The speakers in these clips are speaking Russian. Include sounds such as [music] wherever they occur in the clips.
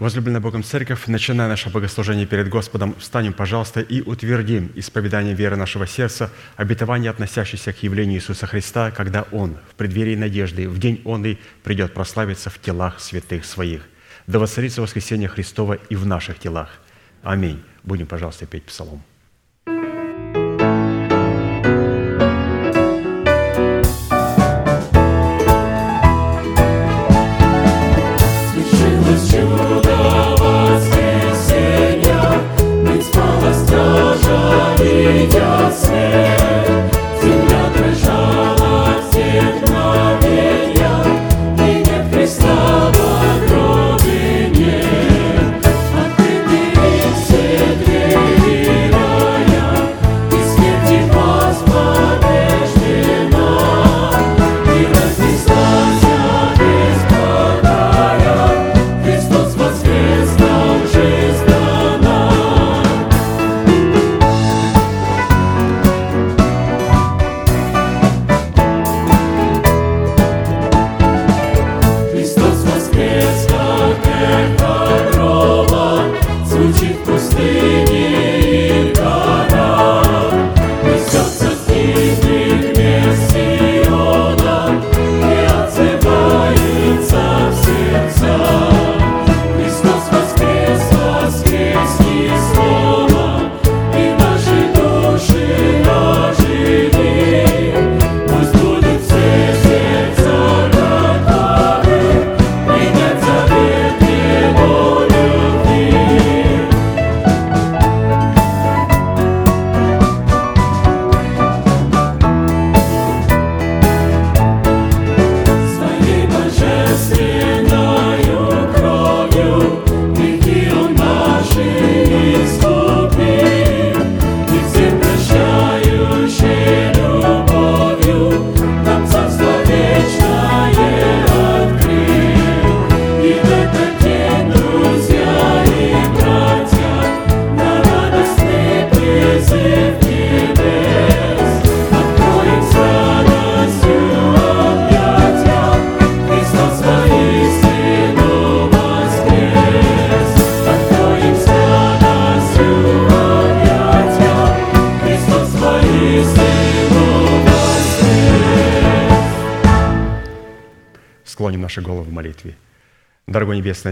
Возлюбленная Богом Церковь, начиная наше богослужение перед Господом, встанем, пожалуйста, и утвердим исповедание веры нашего сердца, обетование, относящееся к явлению Иисуса Христа, когда Он в преддверии надежды, в день Он и придет прославиться в телах святых Своих. Да воцарится воскресение Христова и в наших телах. Аминь. Будем, пожалуйста, петь псалом.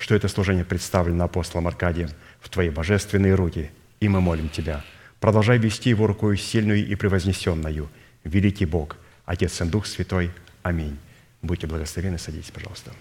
что это служение представлено апостолом Аркадием в Твои божественные руки, и мы молим Тебя. Продолжай вести его рукою сильную и превознесенную. Великий Бог, Отец и Дух Святой. Аминь. Будьте благословены. Садитесь, пожалуйста.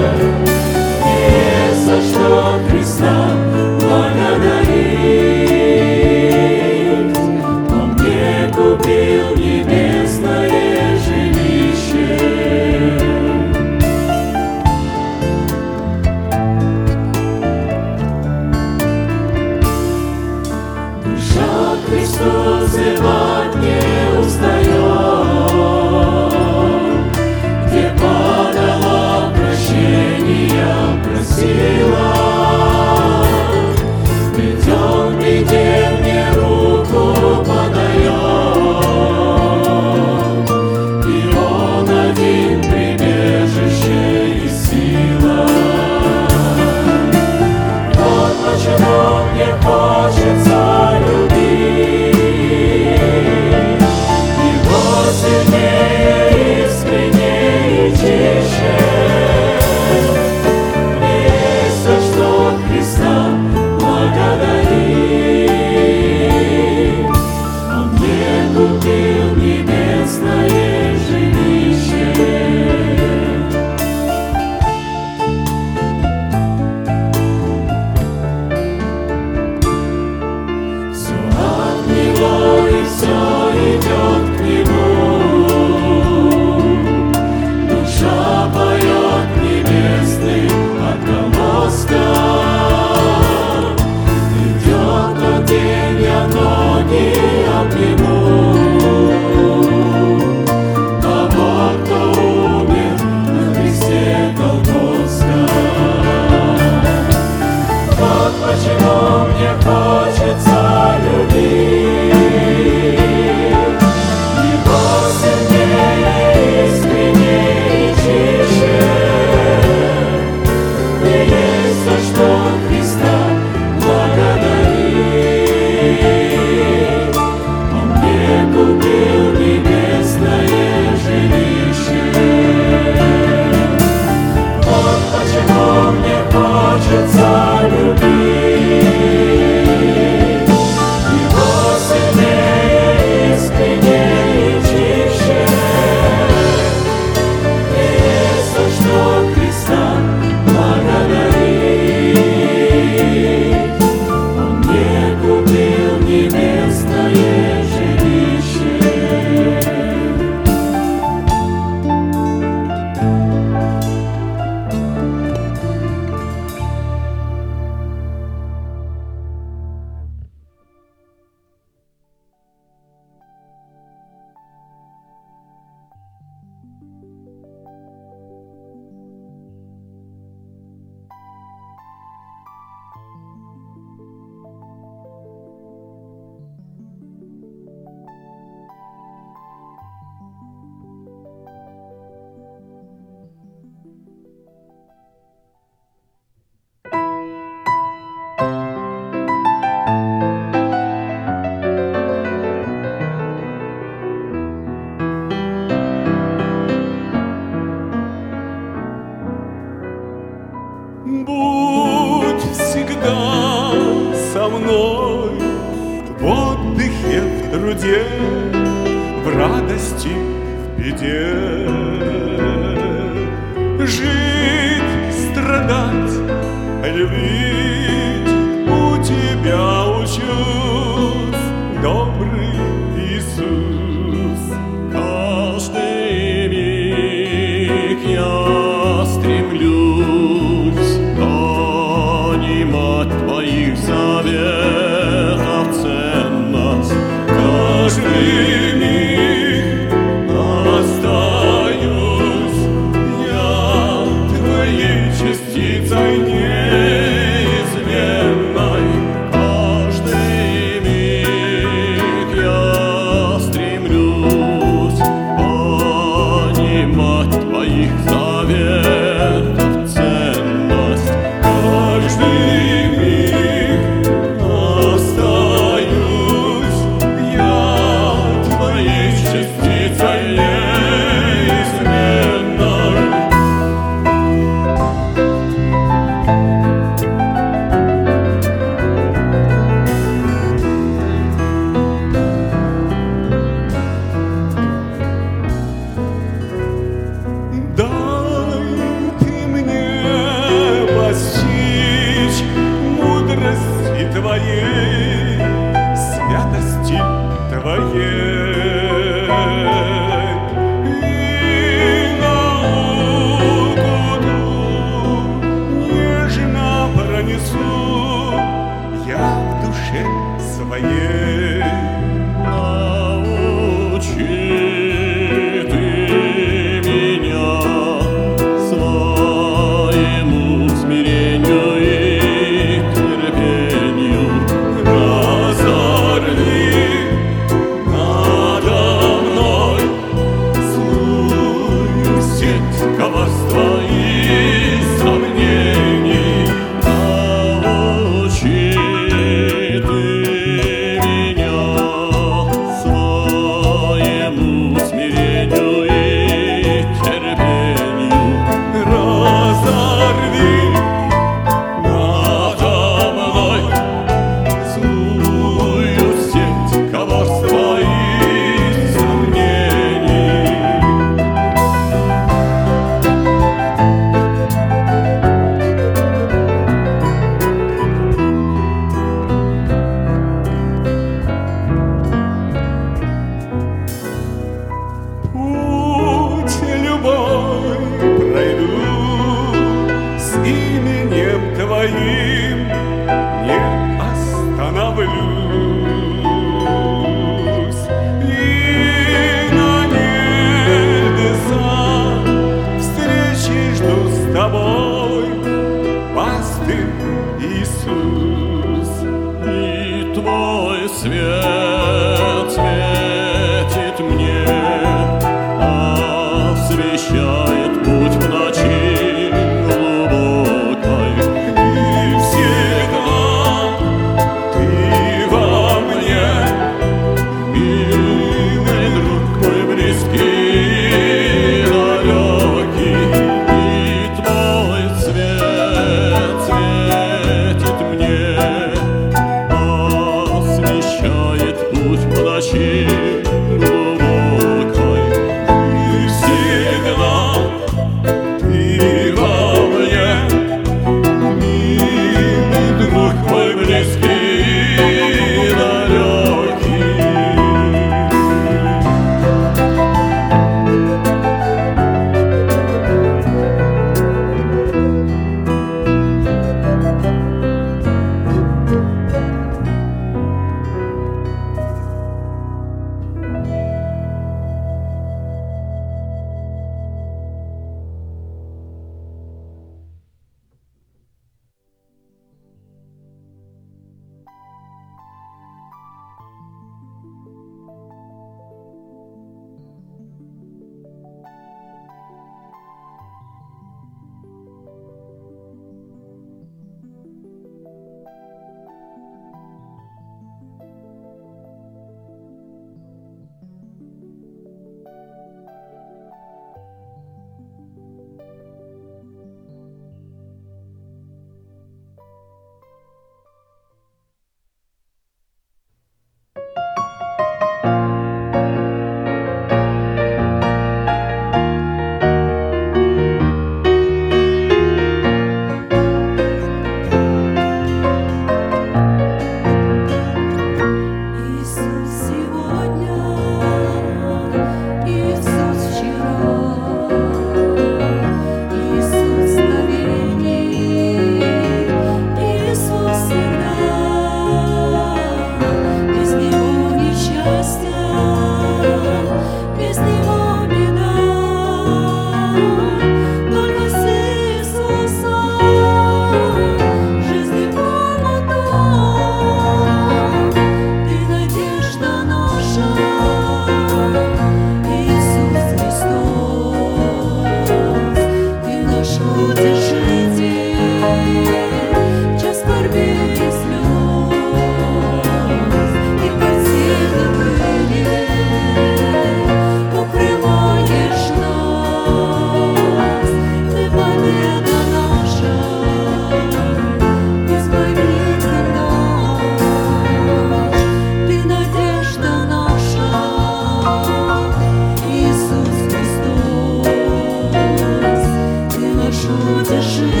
不是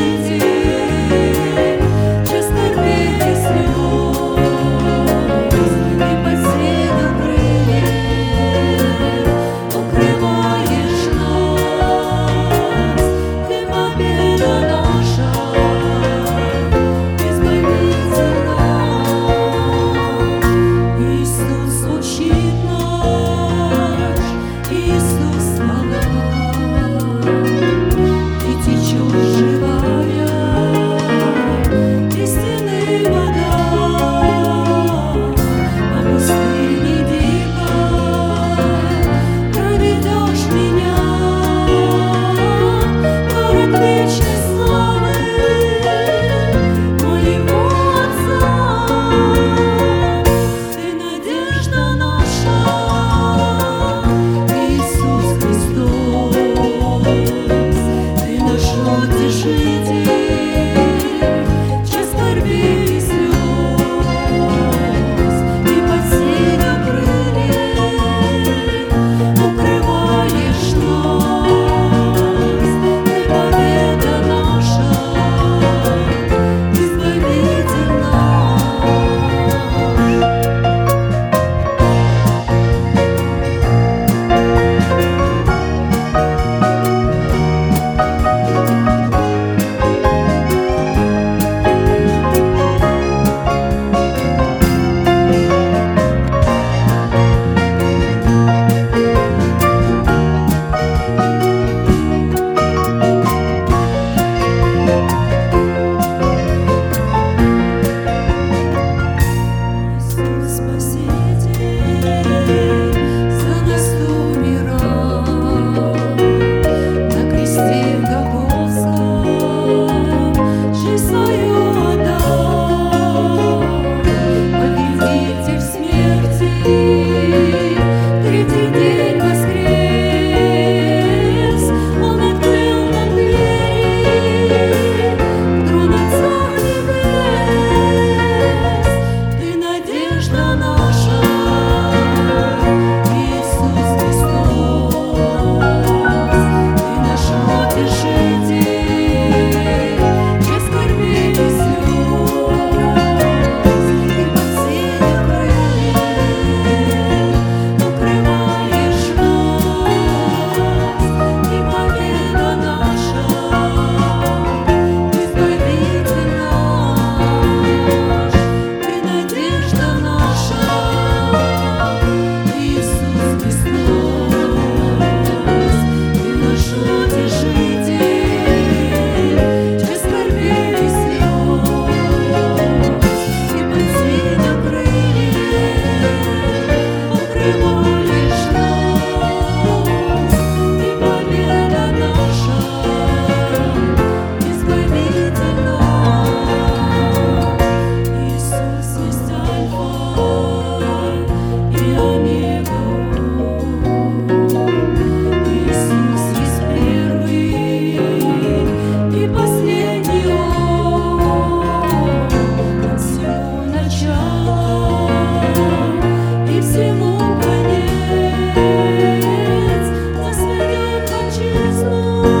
Christmas.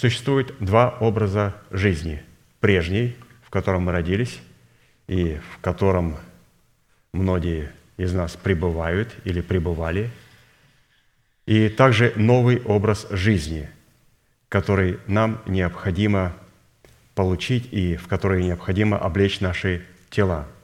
Существует два образа жизни. Прежний, в котором мы родились, и в котором многие из нас пребывают или пребывали, и также новый образ жизни, который нам необходимо получить и в который необходимо облечь наши тела –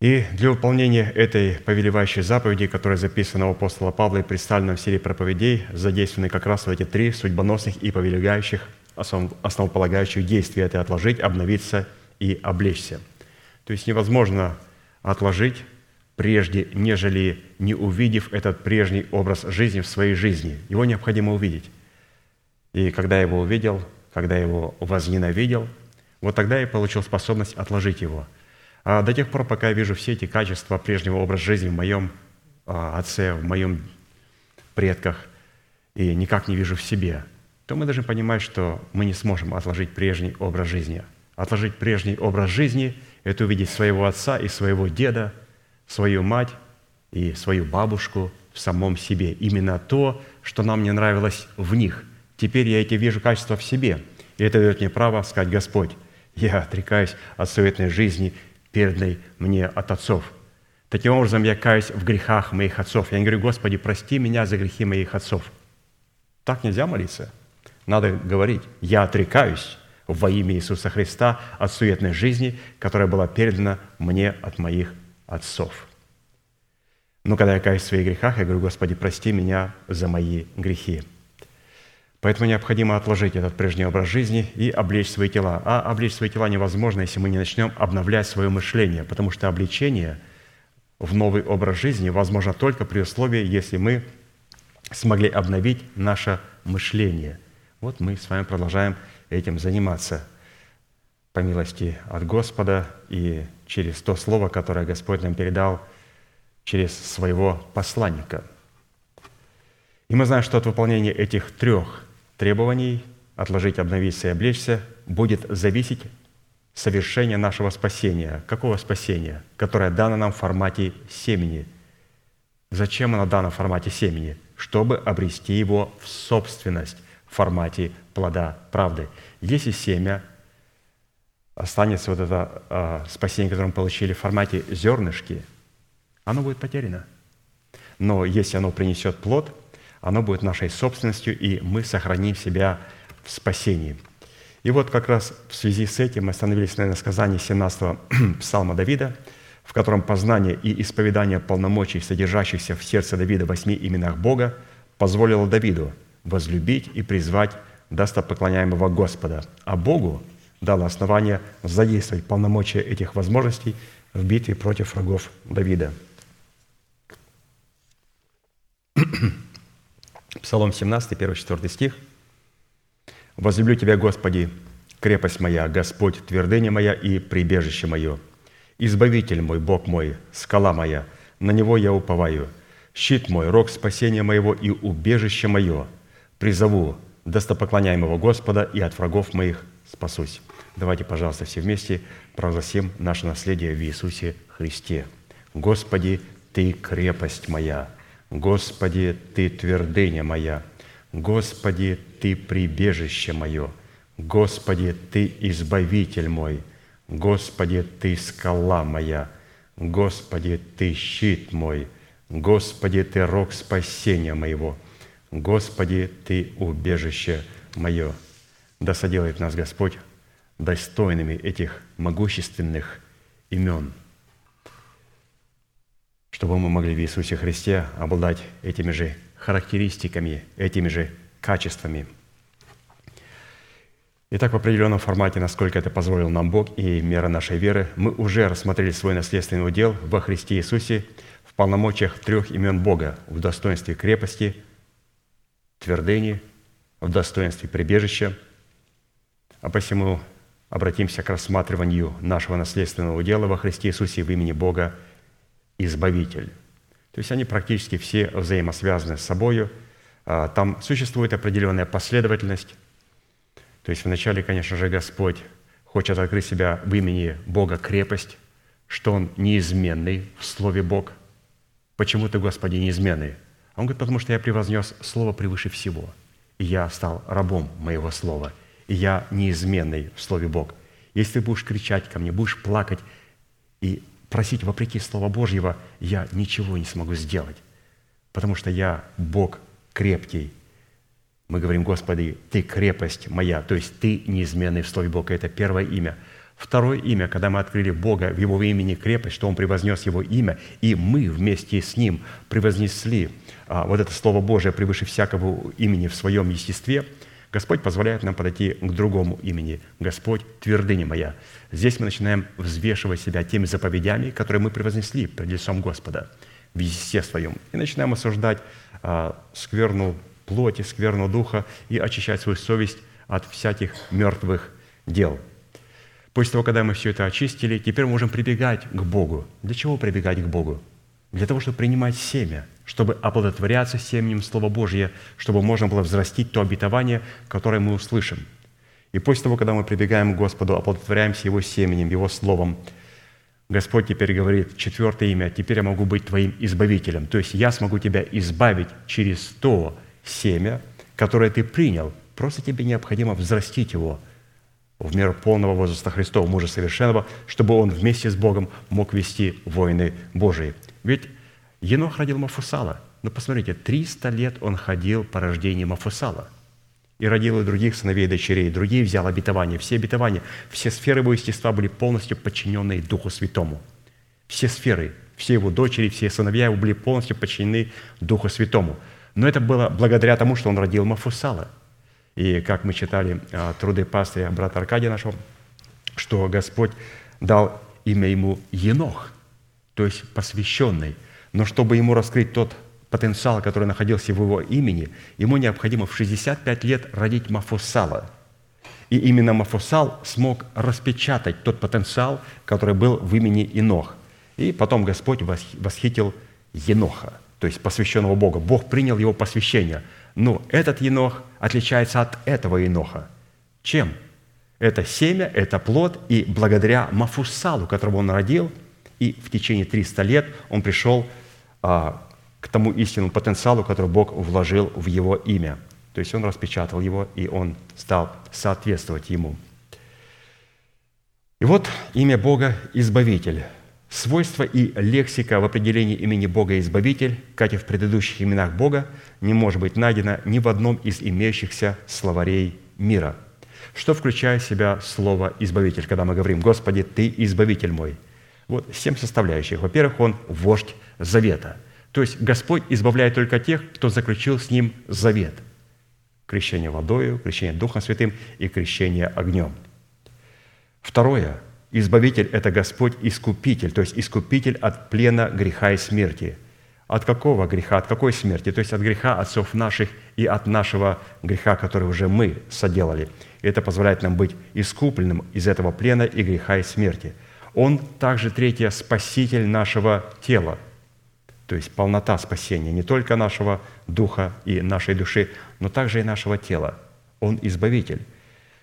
и для выполнения этой повелевающей заповеди, которая записана у апостола Павла и представлена в серии проповедей, задействованы как раз в эти три судьбоносных и повелевающих, основополагающих действия – это отложить, обновиться и облечься. То есть невозможно отложить прежде, нежели не увидев этот прежний образ жизни в своей жизни. Его необходимо увидеть. И когда я его увидел, когда я его возненавидел, вот тогда я получил способность отложить его – до тех пор, пока я вижу все эти качества прежнего образа жизни в моем а, отце, в моем предках, и никак не вижу в себе, то мы должны понимать, что мы не сможем отложить прежний образ жизни. Отложить прежний образ жизни – это увидеть своего отца и своего деда, свою мать и свою бабушку в самом себе. Именно то, что нам не нравилось в них. Теперь я эти вижу качества в себе. И это дает мне право сказать, Господь, я отрекаюсь от суетной жизни переданной мне от отцов. Таким образом, я каюсь в грехах моих отцов. Я не говорю, Господи, прости меня за грехи моих отцов. Так нельзя молиться. Надо говорить, я отрекаюсь во имя Иисуса Христа от суетной жизни, которая была передана мне от моих отцов. Но когда я каюсь в своих грехах, я говорю, Господи, прости меня за мои грехи. Поэтому необходимо отложить этот прежний образ жизни и облечь свои тела. А облечь свои тела невозможно, если мы не начнем обновлять свое мышление, потому что обличение в новый образ жизни возможно только при условии, если мы смогли обновить наше мышление. Вот мы с вами продолжаем этим заниматься по милости от Господа и через то слово, которое Господь нам передал через своего посланника. И мы знаем, что от выполнения этих трех требований отложить, обновиться и облечься будет зависеть совершение нашего спасения. Какого спасения? Которое дано нам в формате семени. Зачем оно дано в формате семени? Чтобы обрести его в собственность в формате плода правды. Если семя останется вот это э, спасение, которое мы получили в формате зернышки, оно будет потеряно. Но если оно принесет плод – оно будет нашей собственностью, и мы сохраним себя в спасении. И вот как раз в связи с этим мы остановились на сказании 17-го псалма Давида, в котором познание и исповедание полномочий, содержащихся в сердце Давида в восьми именах Бога, позволило Давиду возлюбить и призвать достопоклоняемого Господа, а Богу дало основание задействовать полномочия этих возможностей в битве против врагов Давида. [clears throat] Псалом 17, 1-4 стих. «Возлюблю Тебя, Господи, крепость моя, Господь, твердыня моя и прибежище мое, Избавитель мой, Бог мой, скала моя, на Него я уповаю, щит мой, рог спасения моего и убежище мое, призову достопоклоняемого Господа и от врагов моих спасусь». Давайте, пожалуйста, все вместе провозгласим наше наследие в Иисусе Христе. «Господи, Ты крепость моя, Господи, Ты твердыня моя, Господи, Ты прибежище мое, Господи, Ты избавитель мой, Господи, Ты скала моя, Господи, Ты щит мой, Господи, Ты рог спасения моего, Господи, Ты убежище мое. Да соделает нас Господь достойными этих могущественных имен – чтобы мы могли в Иисусе Христе обладать этими же характеристиками, этими же качествами. Итак, в определенном формате, насколько это позволил нам Бог и мера нашей веры, мы уже рассмотрели свой наследственный удел во Христе Иисусе в полномочиях трех имен Бога, в достоинстве крепости, твердыни, в достоинстве прибежища. А посему обратимся к рассматриванию нашего наследственного дела во Христе Иисусе в имени Бога Избавитель. То есть они практически все взаимосвязаны с собой. А, там существует определенная последовательность. То есть вначале, конечно же, Господь хочет открыть себя в имени Бога крепость, что Он неизменный в Слове Бог. Почему ты, Господи, неизменный? Он говорит, потому что я превознес Слово превыше всего, и я стал рабом моего Слова, и я неизменный в Слове Бог. Если ты будешь кричать ко мне, будешь плакать и просить вопреки Слова Божьего, я ничего не смогу сделать, потому что я Бог крепкий. Мы говорим, Господи, Ты крепость моя, то есть Ты неизменный в Слове Бога. Это первое имя – Второе имя, когда мы открыли Бога в Его имени крепость, что Он превознес Его имя, и мы вместе с Ним превознесли а, вот это Слово Божие превыше всякого имени в своем естестве, Господь позволяет нам подойти к другому имени. Господь – твердыня моя. Здесь мы начинаем взвешивать себя теми заповедями, которые мы превознесли пред лицом Господа в естестве своем. И начинаем осуждать а, скверну плоти, скверну духа и очищать свою совесть от всяких мертвых дел – После того, когда мы все это очистили, теперь можем прибегать к Богу. Для чего прибегать к Богу? Для того, чтобы принимать семя, чтобы оплодотворяться семенем Слова Божьего, чтобы можно было взрастить то обетование, которое мы услышим. И после того, когда мы прибегаем к Господу, оплодотворяемся Его семенем, Его Словом, Господь теперь говорит, четвертое имя, теперь я могу быть твоим избавителем. То есть я смогу тебя избавить через то семя, которое ты принял. Просто тебе необходимо взрастить его – в меру полного возраста Христова, мужа совершенного, чтобы он вместе с Богом мог вести войны Божии. Ведь Енох родил Мафусала. Но посмотрите, 300 лет он ходил по рождению Мафусала. И родил и других сыновей и дочерей, другие взял обетование. Все обетования, все сферы его естества были полностью подчинены Духу Святому. Все сферы, все его дочери, все сыновья его были полностью подчинены Духу Святому. Но это было благодаря тому, что он родил Мафусала – и как мы читали а, труды пастыря брата Аркадия нашего, что Господь дал имя ему Енох, то есть посвященный. Но чтобы ему раскрыть тот потенциал, который находился в его имени, ему необходимо в 65 лет родить Мафусала. И именно Мафусал смог распечатать тот потенциал, который был в имени Инох. И потом Господь восхитил Еноха, то есть посвященного Бога. Бог принял его посвящение – но этот енох отличается от этого еноха. Чем? Это семя, это плод, и благодаря Мафусалу, которого он родил, и в течение 300 лет он пришел а, к тому истинному потенциалу, который Бог вложил в его имя. То есть он распечатал его, и он стал соответствовать ему. И вот имя Бога – Избавитель – Свойства и лексика в определении имени Бога Избавитель, как и в предыдущих именах Бога, не может быть найдено ни в одном из имеющихся словарей мира. Что включает в себя слово «избавитель», когда мы говорим «Господи, Ты избавитель мой»? Вот семь составляющих. Во-первых, Он – вождь завета. То есть Господь избавляет только тех, кто заключил с Ним завет. Крещение водою, крещение Духом Святым и крещение огнем. Второе – Избавитель – это Господь Искупитель, то есть Искупитель от плена греха и смерти. От какого греха, от какой смерти? То есть от греха отцов наших и от нашего греха, который уже мы соделали. И это позволяет нам быть искупленным из этого плена и греха и смерти. Он также, третье, спаситель нашего тела, то есть полнота спасения не только нашего духа и нашей души, но также и нашего тела. Он избавитель.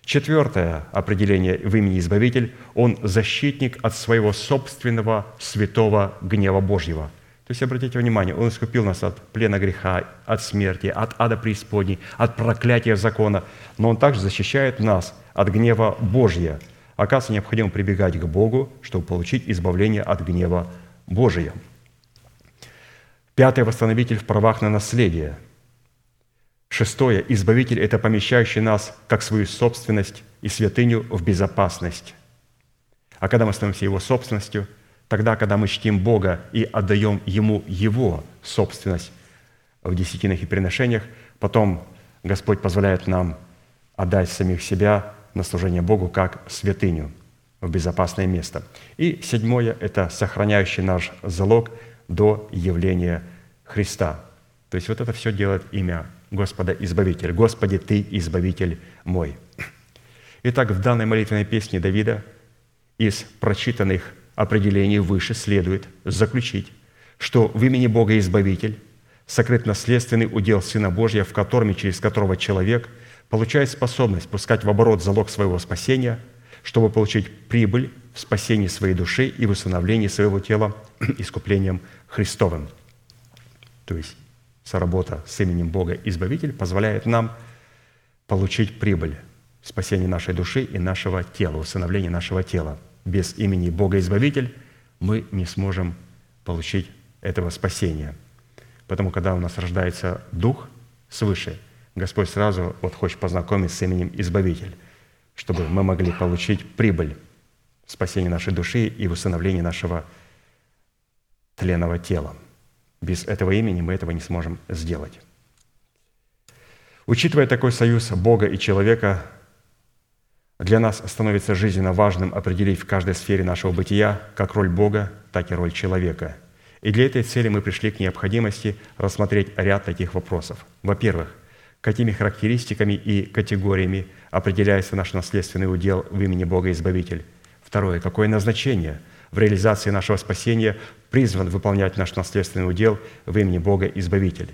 Четвертое определение в имени Избавитель – он защитник от своего собственного святого гнева Божьего. То есть, обратите внимание, Он искупил нас от плена греха, от смерти, от ада преисподней, от проклятия закона, но Он также защищает нас от гнева Божьего. Оказывается, необходимо прибегать к Богу, чтобы получить избавление от гнева Божия. Пятый – восстановитель в правах на наследие – Шестое. Избавитель – это помещающий нас как свою собственность и святыню в безопасность. А когда мы становимся Его собственностью, тогда, когда мы чтим Бога и отдаем Ему Его собственность в десятинах и приношениях, потом Господь позволяет нам отдать самих себя на служение Богу как святыню в безопасное место. И седьмое – это сохраняющий наш залог до явления Христа. То есть вот это все делает имя Господа Избавитель. Господи, Ты Избавитель мой. Итак, в данной молитвенной песне Давида из прочитанных определений выше следует заключить, что в имени Бога Избавитель сокрыт наследственный удел Сына Божьего, в котором и через которого человек получает способность пускать в оборот залог своего спасения, чтобы получить прибыль в спасении своей души и в усыновлении своего тела [clears throat] искуплением Христовым. То есть соработа с именем Бога Избавитель позволяет нам получить прибыль в спасении нашей души и нашего тела, усыновление нашего тела. Без имени Бога Избавитель мы не сможем получить этого спасения. Потому когда у нас рождается Дух свыше, Господь сразу вот хочет познакомить с именем Избавитель, чтобы мы могли получить прибыль в спасении нашей души и в нашего тленного тела. Без этого имени мы этого не сможем сделать. Учитывая такой союз Бога и человека, для нас становится жизненно важным определить в каждой сфере нашего бытия как роль Бога, так и роль человека. И для этой цели мы пришли к необходимости рассмотреть ряд таких вопросов. Во-первых, какими характеристиками и категориями определяется наш наследственный удел в имени Бога Избавитель. Второе, какое назначение в реализации нашего спасения призван выполнять наш наследственный удел в имени Бога Избавитель.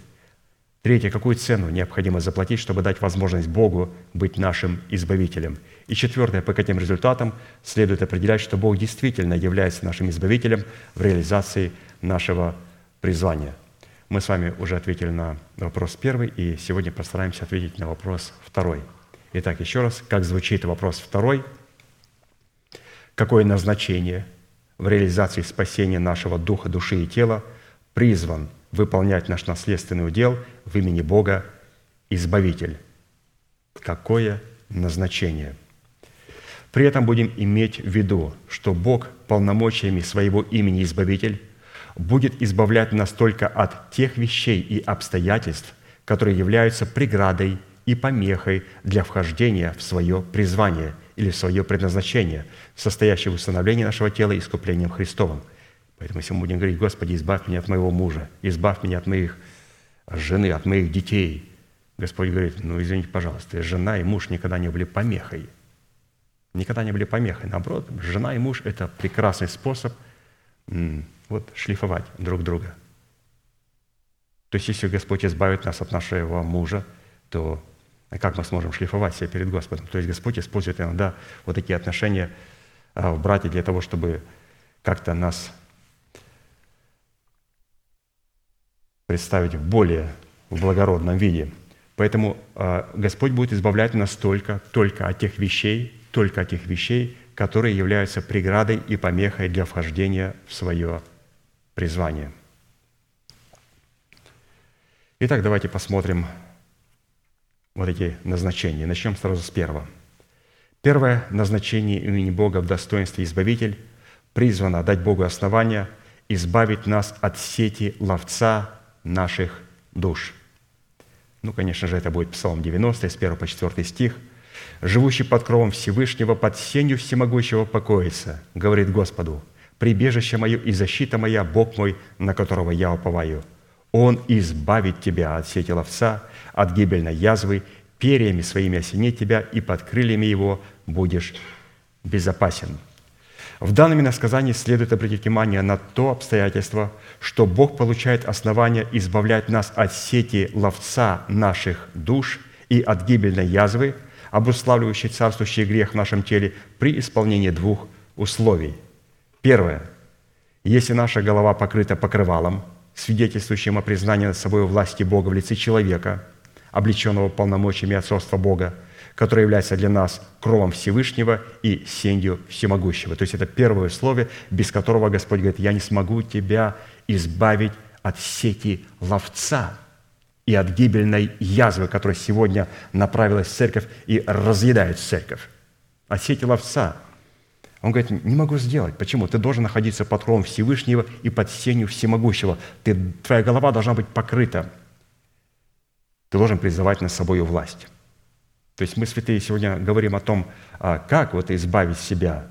Третье, какую цену необходимо заплатить, чтобы дать возможность Богу быть нашим Избавителем. И четвертое, по каким результатам следует определять, что Бог действительно является нашим Избавителем в реализации нашего призвания. Мы с вами уже ответили на вопрос первый, и сегодня постараемся ответить на вопрос второй. Итак, еще раз, как звучит вопрос второй? Какое назначение в реализации спасения нашего духа, души и тела призван выполнять наш наследственный удел в имени Бога Избавитель? Какое назначение – при этом будем иметь в виду, что Бог полномочиями своего имени Избавитель будет избавлять нас только от тех вещей и обстоятельств, которые являются преградой и помехой для вхождения в свое призвание или в свое предназначение, состоящее в установлении нашего тела искуплением Христовым. Поэтому если мы будем говорить, Господи, избавь меня от моего мужа, избавь меня от моих жены, от моих детей, Господь говорит, ну извините, пожалуйста, жена и муж никогда не были помехой – никогда не были помехой. Наоборот, жена и муж – это прекрасный способ вот, шлифовать друг друга. То есть, если Господь избавит нас от нашего мужа, то как мы сможем шлифовать себя перед Господом? То есть Господь использует иногда вот такие отношения а, в брате для того, чтобы как-то нас представить в более благородном виде. Поэтому а, Господь будет избавлять нас только, только от тех вещей, только тех вещей, которые являются преградой и помехой для вхождения в свое призвание. Итак, давайте посмотрим вот эти назначения. Начнем сразу с первого. Первое назначение имени Бога в достоинстве Избавитель призвано дать Богу основания избавить нас от сети ловца наших душ. Ну, конечно же, это будет Псалом 90, с 1 по 4 стих – живущий под кровом Всевышнего, под сенью всемогущего покоится, говорит Господу, прибежище мое и защита моя, Бог мой, на которого я уповаю. Он избавит тебя от сети ловца, от гибельной язвы, перьями своими осенит тебя, и под крыльями его будешь безопасен». В данном иносказании следует обратить внимание на то обстоятельство, что Бог получает основание избавлять нас от сети ловца наших душ и от гибельной язвы – обуславливающий царствующий грех в нашем теле при исполнении двух условий. Первое. Если наша голова покрыта покрывалом, свидетельствующим о признании над собой власти Бога в лице человека, облеченного полномочиями отцовства Бога, который является для нас кровом Всевышнего и сенью Всемогущего. То есть это первое условие, без которого Господь говорит, я не смогу тебя избавить от сети ловца – и от гибельной язвы, которая сегодня направилась в церковь и разъедает церковь. От сети ловца. Он говорит, не могу сделать. Почему? Ты должен находиться под кровом Всевышнего и под сенью Всемогущего. Ты, твоя голова должна быть покрыта. Ты должен призывать на собою власть. То есть мы, святые, сегодня говорим о том, а, как вот избавить себя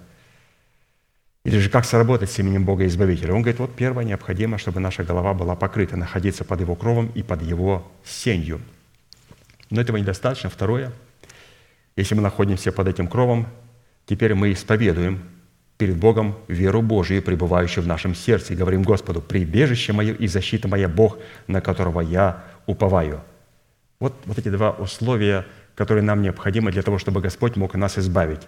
или же как сработать с именем Бога Избавителя? Он говорит, вот первое необходимо, чтобы наша голова была покрыта, находиться под Его кровом и под Его сенью. Но этого недостаточно. Второе, если мы находимся под этим кровом, теперь мы исповедуем перед Богом веру Божию, пребывающую в нашем сердце, и говорим Господу, «Прибежище мое и защита моя Бог, на которого я уповаю». Вот, вот эти два условия, которые нам необходимы для того, чтобы Господь мог нас избавить.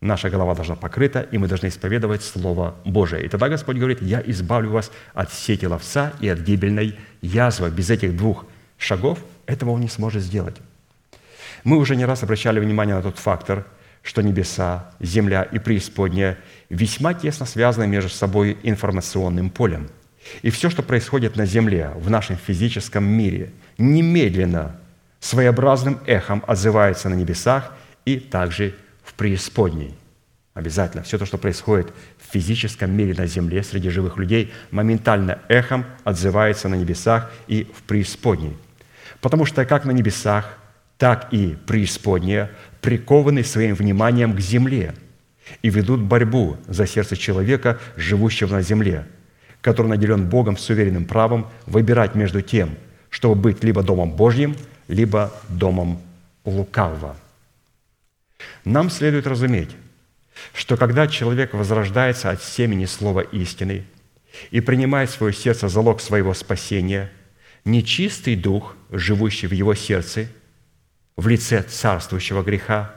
Наша голова должна покрыта, и мы должны исповедовать Слово Божие. И тогда Господь говорит, «Я избавлю вас от сети ловца и от гибельной язвы». Без этих двух шагов этого Он не сможет сделать. Мы уже не раз обращали внимание на тот фактор, что небеса, земля и преисподняя весьма тесно связаны между собой информационным полем. И все, что происходит на земле, в нашем физическом мире, немедленно своеобразным эхом отзывается на небесах и также в преисподней. Обязательно. Все то, что происходит в физическом мире на земле среди живых людей, моментально эхом отзывается на небесах и в преисподней. Потому что как на небесах, так и преисподняя прикованы своим вниманием к земле и ведут борьбу за сердце человека, живущего на земле, который наделен Богом суверенным правом выбирать между тем, чтобы быть либо домом Божьим, либо домом лукавого. Нам следует разуметь, что когда человек возрождается от семени слова истины и принимает в свое сердце залог своего спасения, нечистый дух, живущий в его сердце, в лице царствующего греха,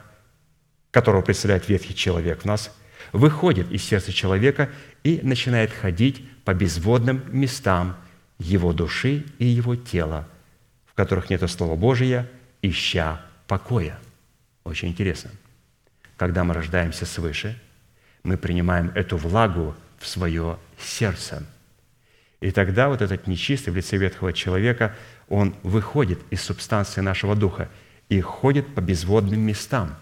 которого представляет ветхий человек в нас, выходит из сердца человека и начинает ходить по безводным местам его души и его тела, в которых нет Слова Божия, ища покоя. Очень интересно. Когда мы рождаемся свыше, мы принимаем эту влагу в свое сердце. И тогда вот этот нечистый в лице ветхого человека, он выходит из субстанции нашего духа и ходит по безводным местам.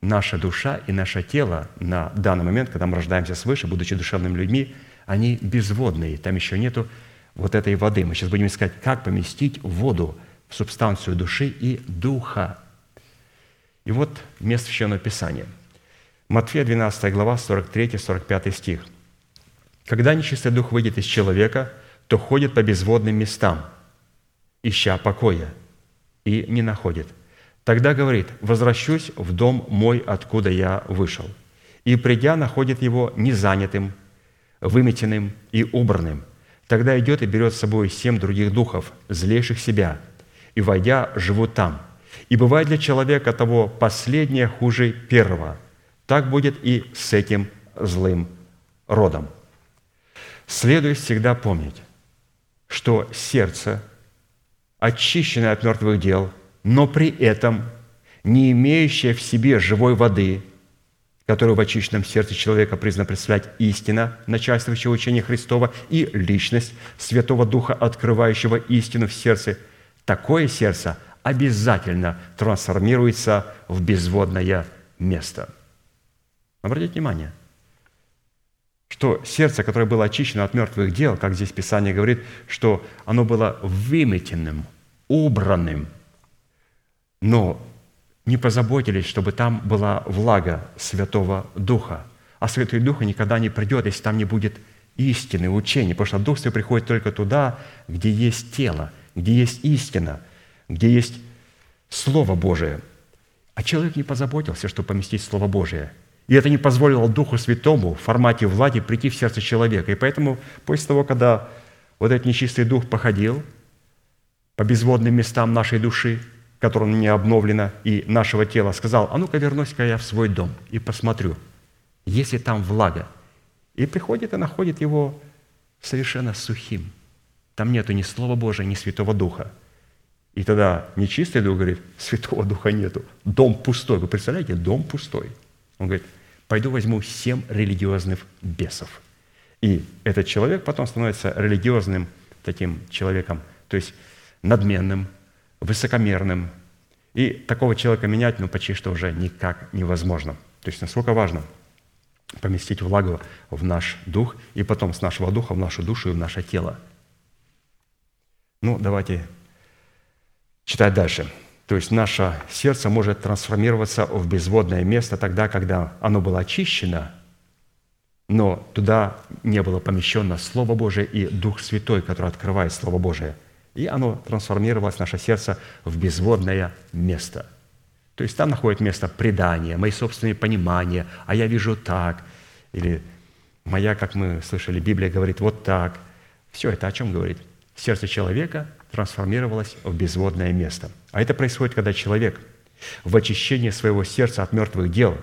Наша душа и наше тело на данный момент, когда мы рождаемся свыше, будучи душевными людьми, они безводные, там еще нету вот этой воды. Мы сейчас будем искать, как поместить воду в субстанцию души и духа. И вот место Священного Писания. Матфея 12 глава, 43-45 стих. «Когда нечистый дух выйдет из человека, то ходит по безводным местам, ища покоя, и не находит. Тогда говорит, возвращусь в дом мой, откуда я вышел. И придя, находит его незанятым, выметенным и убранным. Тогда идет и берет с собой семь других духов, злейших себя, и, войдя, живут там – и бывает для человека того последнее хуже первого. Так будет и с этим злым родом. Следует всегда помнить, что сердце, очищенное от мертвых дел, но при этом не имеющее в себе живой воды, которую в очищенном сердце человека признана представлять истина, начальствующая учение Христова, и личность Святого Духа, открывающего истину в сердце, такое сердце обязательно трансформируется в безводное место. Обратите внимание, что сердце, которое было очищено от мертвых дел, как здесь Писание говорит, что оно было выметенным, убранным, но не позаботились, чтобы там была влага Святого Духа. А Святой Дух никогда не придет, если там не будет истины, учения, потому что Дух Святой приходит только туда, где есть тело, где есть истина – где есть Слово Божие. А человек не позаботился, чтобы поместить Слово Божие. И это не позволило Духу Святому в формате влади прийти в сердце человека. И поэтому после того, когда вот этот нечистый дух походил по безводным местам нашей души, которая не обновлена, и нашего тела, сказал, а ну-ка вернусь-ка я в свой дом и посмотрю, есть ли там влага. И приходит и находит его совершенно сухим. Там нету ни Слова Божия, ни Святого Духа – и тогда нечистый дух говорит, Святого Духа нету, дом пустой. Вы представляете, дом пустой. Он говорит, пойду возьму семь религиозных бесов. И этот человек потом становится религиозным таким человеком, то есть надменным, высокомерным. И такого человека менять, ну, почти что уже никак невозможно. То есть насколько важно поместить влагу в наш дух, и потом с нашего духа в нашу душу и в наше тело. Ну, давайте Читать дальше. То есть наше сердце может трансформироваться в безводное место тогда, когда оно было очищено, но туда не было помещено Слово Божие и Дух Святой, который открывает Слово Божие. И оно трансформировалось, наше сердце, в безводное место. То есть там находит место предания, мои собственные понимания, а я вижу так. Или моя, как мы слышали, Библия говорит вот так. Все это о чем говорит? Сердце человека трансформировалось в безводное место. А это происходит, когда человек в очищении своего сердца от мертвых дел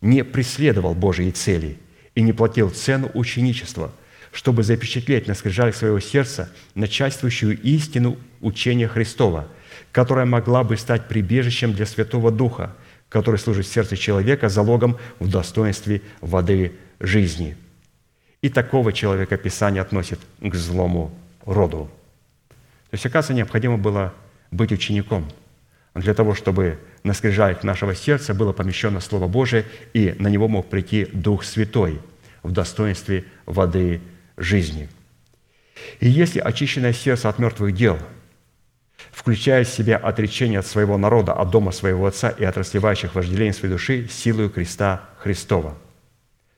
не преследовал Божьи цели и не платил цену ученичества – чтобы запечатлеть на скрижалях своего сердца начальствующую истину учения Христова, которая могла бы стать прибежищем для Святого Духа, который служит в сердце человека залогом в достоинстве воды жизни. И такого человека Писание относит к злому роду. То есть, оказывается, необходимо было быть учеником для того, чтобы на скрижалях нашего сердца было помещено Слово Божие, и на него мог прийти Дух Святой в достоинстве воды жизни. И если очищенное сердце от мертвых дел включает в себя отречение от своего народа, от дома своего Отца и от расливающих вожделений своей души силою креста Христова,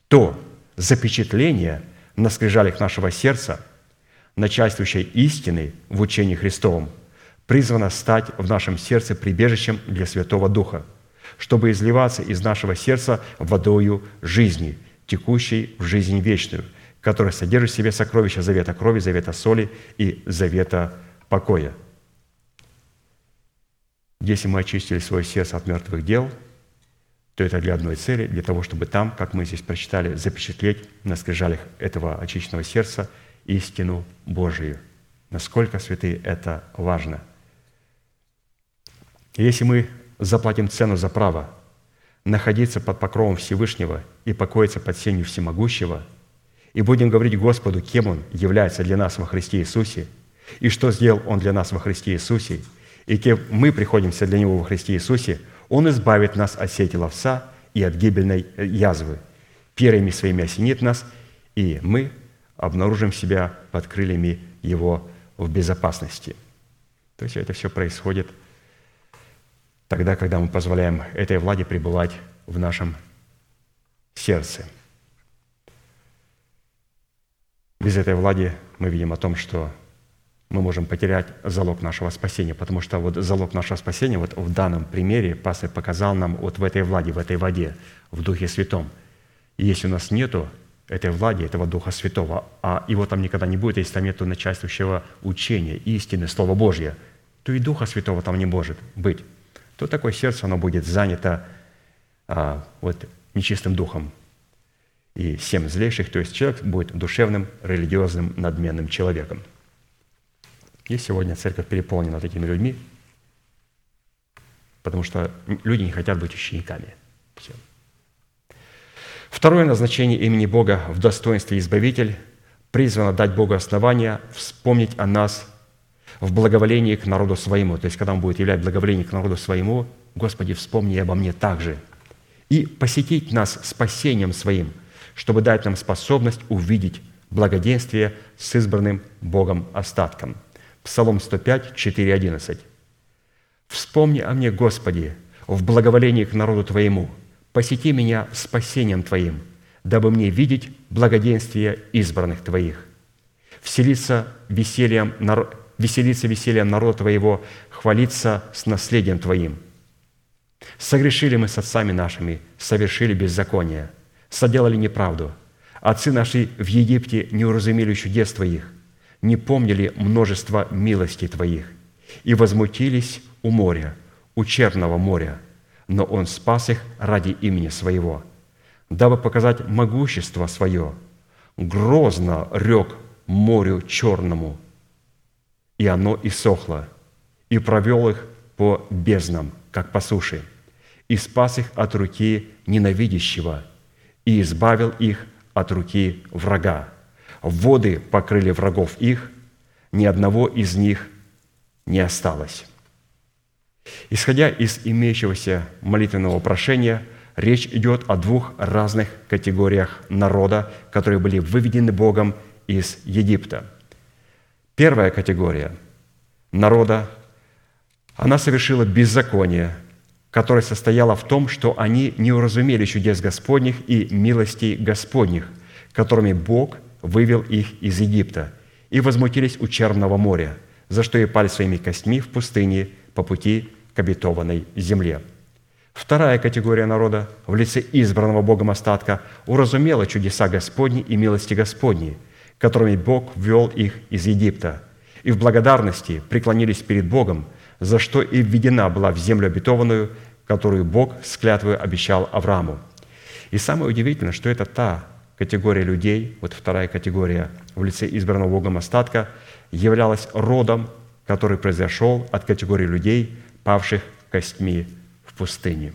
то запечатление на скрижалях нашего сердца, начальствующей истины в учении Христовом, призвано стать в нашем сердце прибежищем для Святого Духа, чтобы изливаться из нашего сердца водою жизни, текущей в жизнь вечную – который содержит в себе сокровища завета крови, завета соли и завета покоя. Если мы очистили свое сердце от мертвых дел, то это для одной цели, для того, чтобы там, как мы здесь прочитали, запечатлеть на скрижалях этого очищенного сердца истину Божию. Насколько, святые, это важно. Если мы заплатим цену за право находиться под покровом Всевышнего и покоиться под сенью Всемогущего – и будем говорить Господу, кем Он является для нас во Христе Иисусе, и что сделал Он для нас во Христе Иисусе, и кем мы приходимся для Него во Христе Иисусе, Он избавит нас от сети ловца и от гибельной язвы. Первыми своими осенит нас, и мы обнаружим себя под крыльями Его в безопасности. То есть это все происходит тогда, когда мы позволяем этой владе пребывать в нашем сердце – без этой влади мы видим о том, что мы можем потерять залог нашего спасения, потому что вот залог нашего спасения вот в данном примере пастор показал нам вот в этой владе, в этой воде, в Духе Святом. И если у нас нету этой влади, этого Духа Святого, а его там никогда не будет, если там нету начальствующего учения, истины, Слова Божье, то и Духа Святого там не может быть. То такое сердце, оно будет занято а, вот нечистым духом, и семь злейших, то есть человек будет душевным, религиозным, надменным человеком. И сегодня церковь переполнена такими людьми, потому что люди не хотят быть учениками. Все. Второе назначение имени Бога в достоинстве Избавитель призвано дать Богу основания вспомнить о нас в благоволении к народу своему. То есть, когда Он будет являть благоволение к народу своему, Господи, вспомни обо мне также. И посетить нас спасением своим – чтобы дать нам способность увидеть благоденствие с избранным Богом остатком. Псалом 105, 4, 11. «Вспомни о мне, Господи, в благоволении к народу Твоему, посети меня спасением Твоим, дабы мне видеть благоденствие избранных Твоих. Вселиться весельем, веселиться весельем народа Твоего, хвалиться с наследием Твоим. Согрешили мы с отцами нашими, совершили беззаконие – соделали неправду. Отцы наши в Египте не уразумели чудес Твоих, не помнили множество милостей Твоих и возмутились у моря, у Черного моря, но Он спас их ради имени Своего, дабы показать могущество Свое. Грозно рек морю Черному, и оно иссохло, и провел их по безднам, как по суше, и спас их от руки ненавидящего – и избавил их от руки врага. Воды покрыли врагов их, ни одного из них не осталось. Исходя из имеющегося молитвенного прошения, речь идет о двух разных категориях народа, которые были выведены Богом из Египта. Первая категория народа, она совершила беззаконие – которая состояла в том, что они не уразумели чудес Господних и милостей Господних, которыми Бог вывел их из Египта, и возмутились у Черного моря, за что и пали своими костьми в пустыне по пути к обетованной земле». Вторая категория народа в лице избранного Богом остатка уразумела чудеса Господни и милости Господни, которыми Бог ввел их из Египта, и в благодарности преклонились перед Богом, за что и введена была в землю обетованную, которую Бог с клятвой обещал Аврааму. И самое удивительное, что это та категория людей, вот вторая категория в лице избранного Богом остатка, являлась родом, который произошел от категории людей, павших костьми пустыне.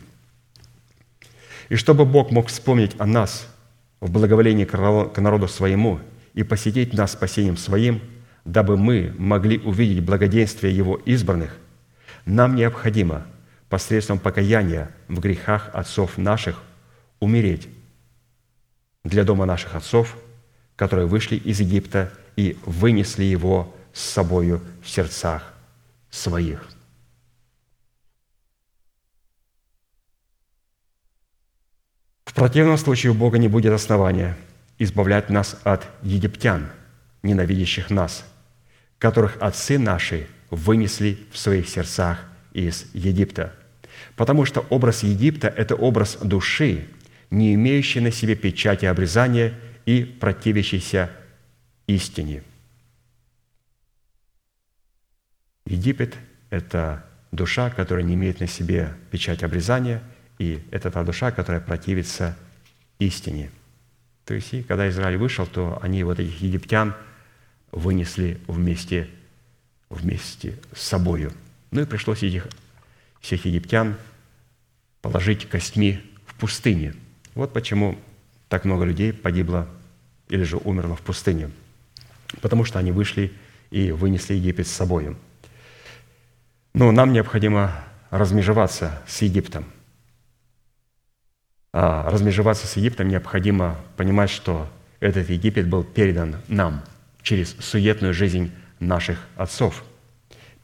И чтобы Бог мог вспомнить о нас в благоволении к народу своему и посетить нас спасением своим, дабы мы могли увидеть благоденствие Его избранных, нам необходимо посредством покаяния в грехах отцов наших умереть для дома наших отцов, которые вышли из Египта и вынесли его с собою в сердцах своих. противном случае у Бога не будет основания избавлять нас от египтян, ненавидящих нас, которых отцы наши вынесли в своих сердцах из Египта. Потому что образ Египта – это образ души, не имеющий на себе печати обрезания и противящийся истине. Египет – это душа, которая не имеет на себе печать обрезания – и это та душа, которая противится истине. То есть, и когда Израиль вышел, то они вот этих египтян вынесли вместе, вместе с собою. Ну и пришлось этих всех египтян положить костьми в пустыне. Вот почему так много людей погибло или же умерло в пустыне. Потому что они вышли и вынесли Египет с собою. Но нам необходимо размежеваться с Египтом. А, размежеваться с Египтом, необходимо понимать, что этот Египет был передан нам через суетную жизнь наших отцов.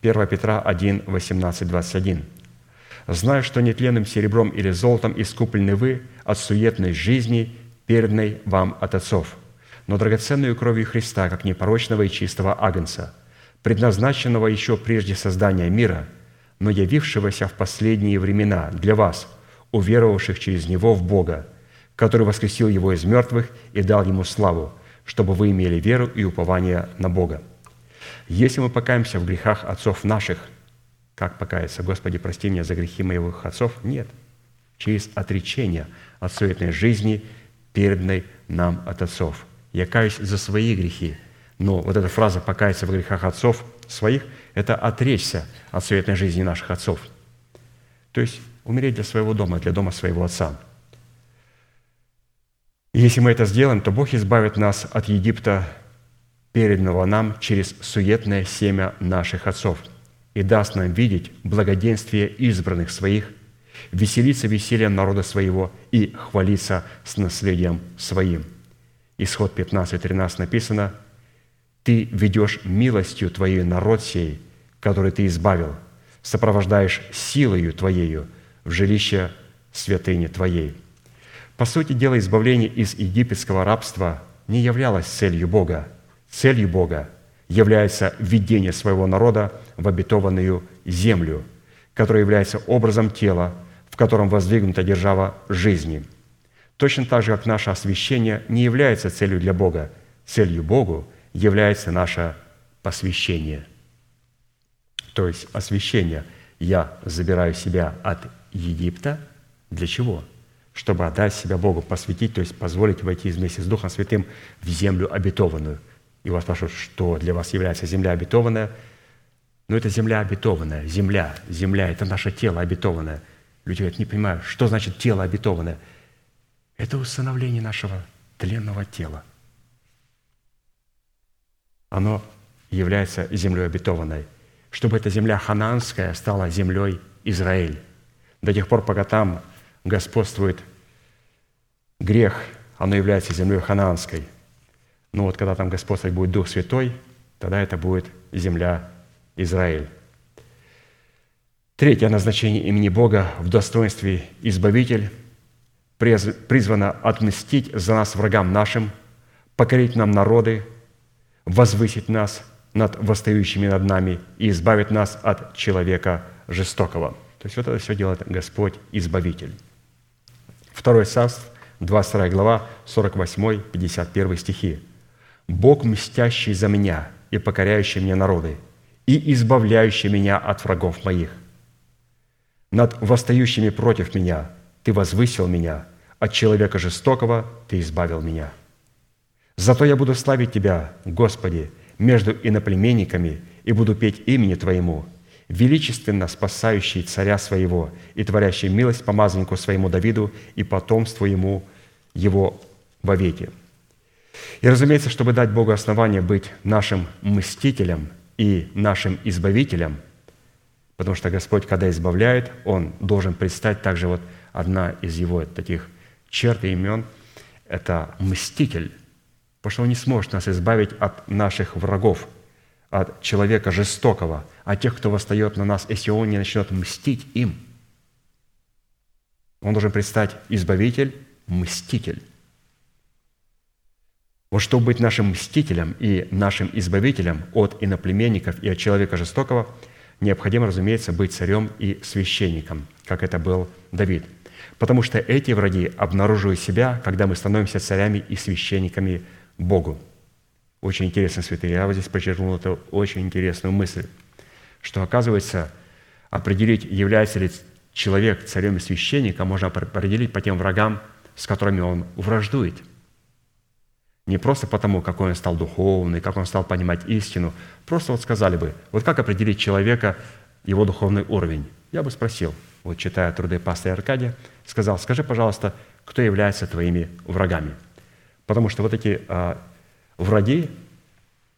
1 Петра 1, 18, 21. «Зная, что нетленным серебром или золотом искуплены вы от суетной жизни, переданной вам от отцов, но драгоценную кровью Христа, как непорочного и чистого агнца, предназначенного еще прежде создания мира, но явившегося в последние времена для вас – уверовавших через Него в Бога, который воскресил Его из мертвых и дал Ему славу, чтобы вы имели веру и упование на Бога. Если мы покаемся в грехах отцов наших, как покаяться? Господи, прости меня за грехи моих отцов? Нет. Через отречение от суетной жизни, переданной нам от отцов. Я каюсь за свои грехи. Но вот эта фраза «покаяться в грехах отцов своих» – это отречься от суетной жизни наших отцов. То есть умереть для своего дома, для дома своего отца. И если мы это сделаем, то Бог избавит нас от Египта, переданного нам через суетное семя наших отцов, и даст нам видеть благоденствие избранных своих, веселиться весельем народа своего и хвалиться с наследием своим. Исход 15.13 написано, «Ты ведешь милостью Твоей народ сей, который Ты избавил, сопровождаешь силою Твоею, в жилище святыни Твоей». По сути дела, избавление из египетского рабства не являлось целью Бога. Целью Бога является введение своего народа в обетованную землю, которая является образом тела, в котором воздвигнута держава жизни. Точно так же, как наше освящение не является целью для Бога. Целью Богу является наше посвящение. То есть освящение – я забираю себя от Египта. Для чего? Чтобы отдать себя Богу, посвятить, то есть позволить войти вместе с Духом Святым в землю обетованную. И вас спрашивают, что для вас является земля обетованная? Ну, это земля обетованная, земля, земля, это наше тело обетованное. Люди говорят, не понимаю, что значит тело обетованное? Это установление нашего тленного тела. Оно является землей обетованной, чтобы эта земля хананская стала землей Израиль до тех пор, пока там господствует грех, оно является землей ханаанской. Но вот когда там господствовать будет Дух Святой, тогда это будет земля Израиль. Третье назначение имени Бога в достоинстве Избавитель призвано отмстить за нас врагам нашим, покорить нам народы, возвысить нас над восстающими над нами и избавит нас от человека жестокого». То есть вот это все делает Господь Избавитель. Второй царств, 22 глава, 48-51 стихи. «Бог, мстящий за меня и покоряющий мне народы, и избавляющий меня от врагов моих. Над восстающими против меня Ты возвысил меня, от человека жестокого Ты избавил меня. Зато я буду славить Тебя, Господи, между иноплеменниками и буду петь имени Твоему, величественно спасающий царя своего и творящий милость помазаннику своему Давиду и потомству ему его вовеки». И, разумеется, чтобы дать Богу основание быть нашим мстителем и нашим избавителем, потому что Господь, когда избавляет, Он должен предстать также вот одна из Его таких черт и имен – это мститель, потому что Он не сможет нас избавить от наших врагов, от человека жестокого, от тех, кто восстает на нас, если Он не начнет мстить им. Он должен предстать избавитель, мститель. Вот чтобы быть нашим мстителем и нашим избавителем от иноплеменников и от человека жестокого, необходимо, разумеется, быть царем и священником, как это был Давид. Потому что эти враги обнаруживают себя, когда мы становимся царями и священниками Богу. Очень интересно, святые. Я вот здесь подчеркнул эту очень интересную мысль, что, оказывается, определить, является ли человек царем и священником, можно определить по тем врагам, с которыми он враждует – не просто потому, какой он стал духовный, как он стал понимать истину. Просто вот сказали бы, вот как определить человека, его духовный уровень? Я бы спросил, вот читая труды пастора Аркадия, сказал, скажи, пожалуйста, кто является твоими врагами? Потому что вот эти а, враги,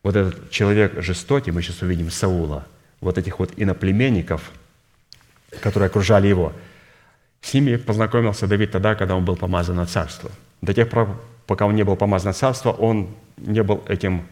вот этот человек жестокий, мы сейчас увидим Саула, вот этих вот иноплеменников, которые окружали его, с ними познакомился Давид тогда, когда он был помазан на царство. До тех пор, пока он не был помазан царство, он не был этим,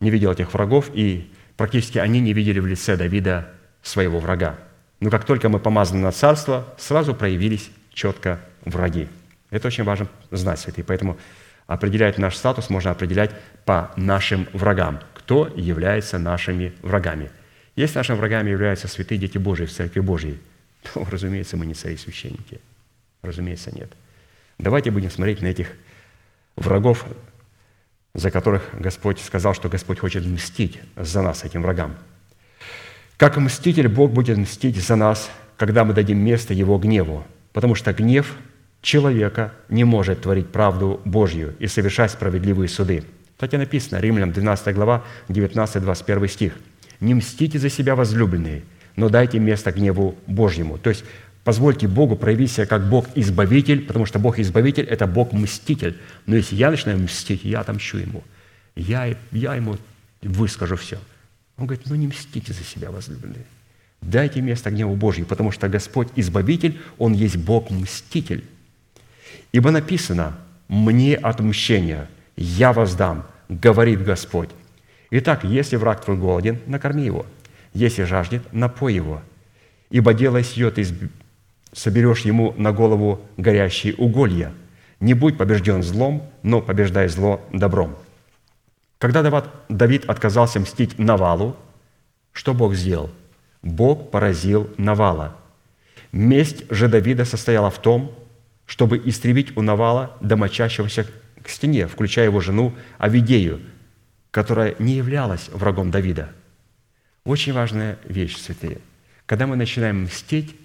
не видел этих врагов, и практически они не видели в лице Давида своего врага. Но как только мы помазаны на царство, сразу проявились четко враги. Это очень важно знать, святые. Поэтому определять наш статус можно определять по нашим врагам. Кто является нашими врагами? Если нашими врагами являются святые дети Божии в Церкви Божьей, то, [laughs] разумеется, мы не цари-священники. Разумеется, нет. Давайте будем смотреть на этих врагов, за которых Господь сказал, что Господь хочет мстить за нас, этим врагам. Как мститель, Бог будет мстить за нас, когда мы дадим место Его гневу, потому что гнев человека не может творить правду Божью и совершать справедливые суды. Кстати, написано, Римлянам 12 глава, 19-21 стих. «Не мстите за себя, возлюбленные, но дайте место гневу Божьему». То есть Позвольте Богу проявить себя как Бог-избавитель, потому что Бог-избавитель – это Бог-мститель. Но если я начинаю мстить, я отомщу ему. Я, я ему выскажу все. Он говорит, ну не мстите за себя, возлюбленные. Дайте место гневу Божью, потому что Господь Избавитель, Он есть Бог-мститель. Ибо написано, «Мне отмщение, я воздам, говорит Господь». Итак, если враг твой голоден, накорми его. Если жаждет, напой его. Ибо дело сие ты соберешь ему на голову горящие уголья. Не будь побежден злом, но побеждай зло добром». Когда Давид отказался мстить Навалу, что Бог сделал? Бог поразил Навала. Месть же Давида состояла в том, чтобы истребить у Навала домочащегося к стене, включая его жену Авидею, которая не являлась врагом Давида. Очень важная вещь, святые. Когда мы начинаем мстить,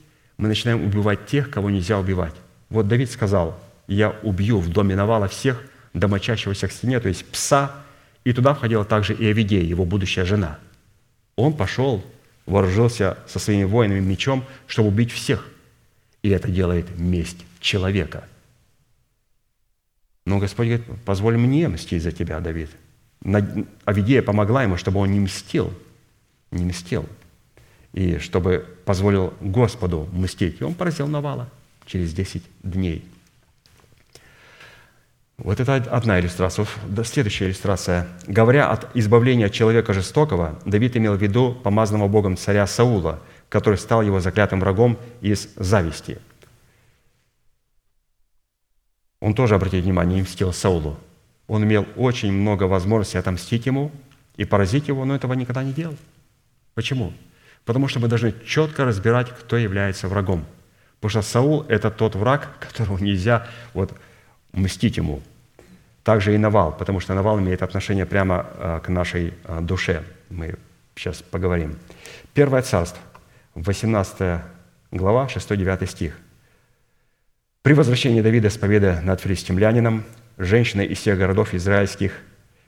мы начинаем убивать тех, кого нельзя убивать. Вот Давид сказал, я убью в доме Навала всех домочащегося к стене, то есть пса, и туда входила также и Авидея, его будущая жена. Он пошел, вооружился со своими воинами мечом, чтобы убить всех. И это делает месть человека. Но Господь говорит, позволь мне мстить за тебя, Давид. Авидея помогла ему, чтобы он не мстил, не мстил и чтобы позволил Господу мстить. И он поразил Навала через 10 дней. Вот это одна иллюстрация. Следующая иллюстрация. Говоря от избавления человека жестокого, Давид имел в виду помазанного Богом царя Саула, который стал его заклятым врагом из зависти. Он тоже, обратите внимание, не мстил Саулу. Он имел очень много возможностей отомстить ему, и поразить его, но этого никогда не делал. Почему? Потому что мы должны четко разбирать, кто является врагом. Потому что Саул – это тот враг, [laughs] которого нельзя вот, мстить ему. Также и Навал, потому что Навал имеет отношение прямо а, к нашей а, душе. Мы сейчас поговорим. Первое царство, 18 глава, 6-9 стих. «При возвращении Давида с победы над филистимлянином женщины из всех городов израильских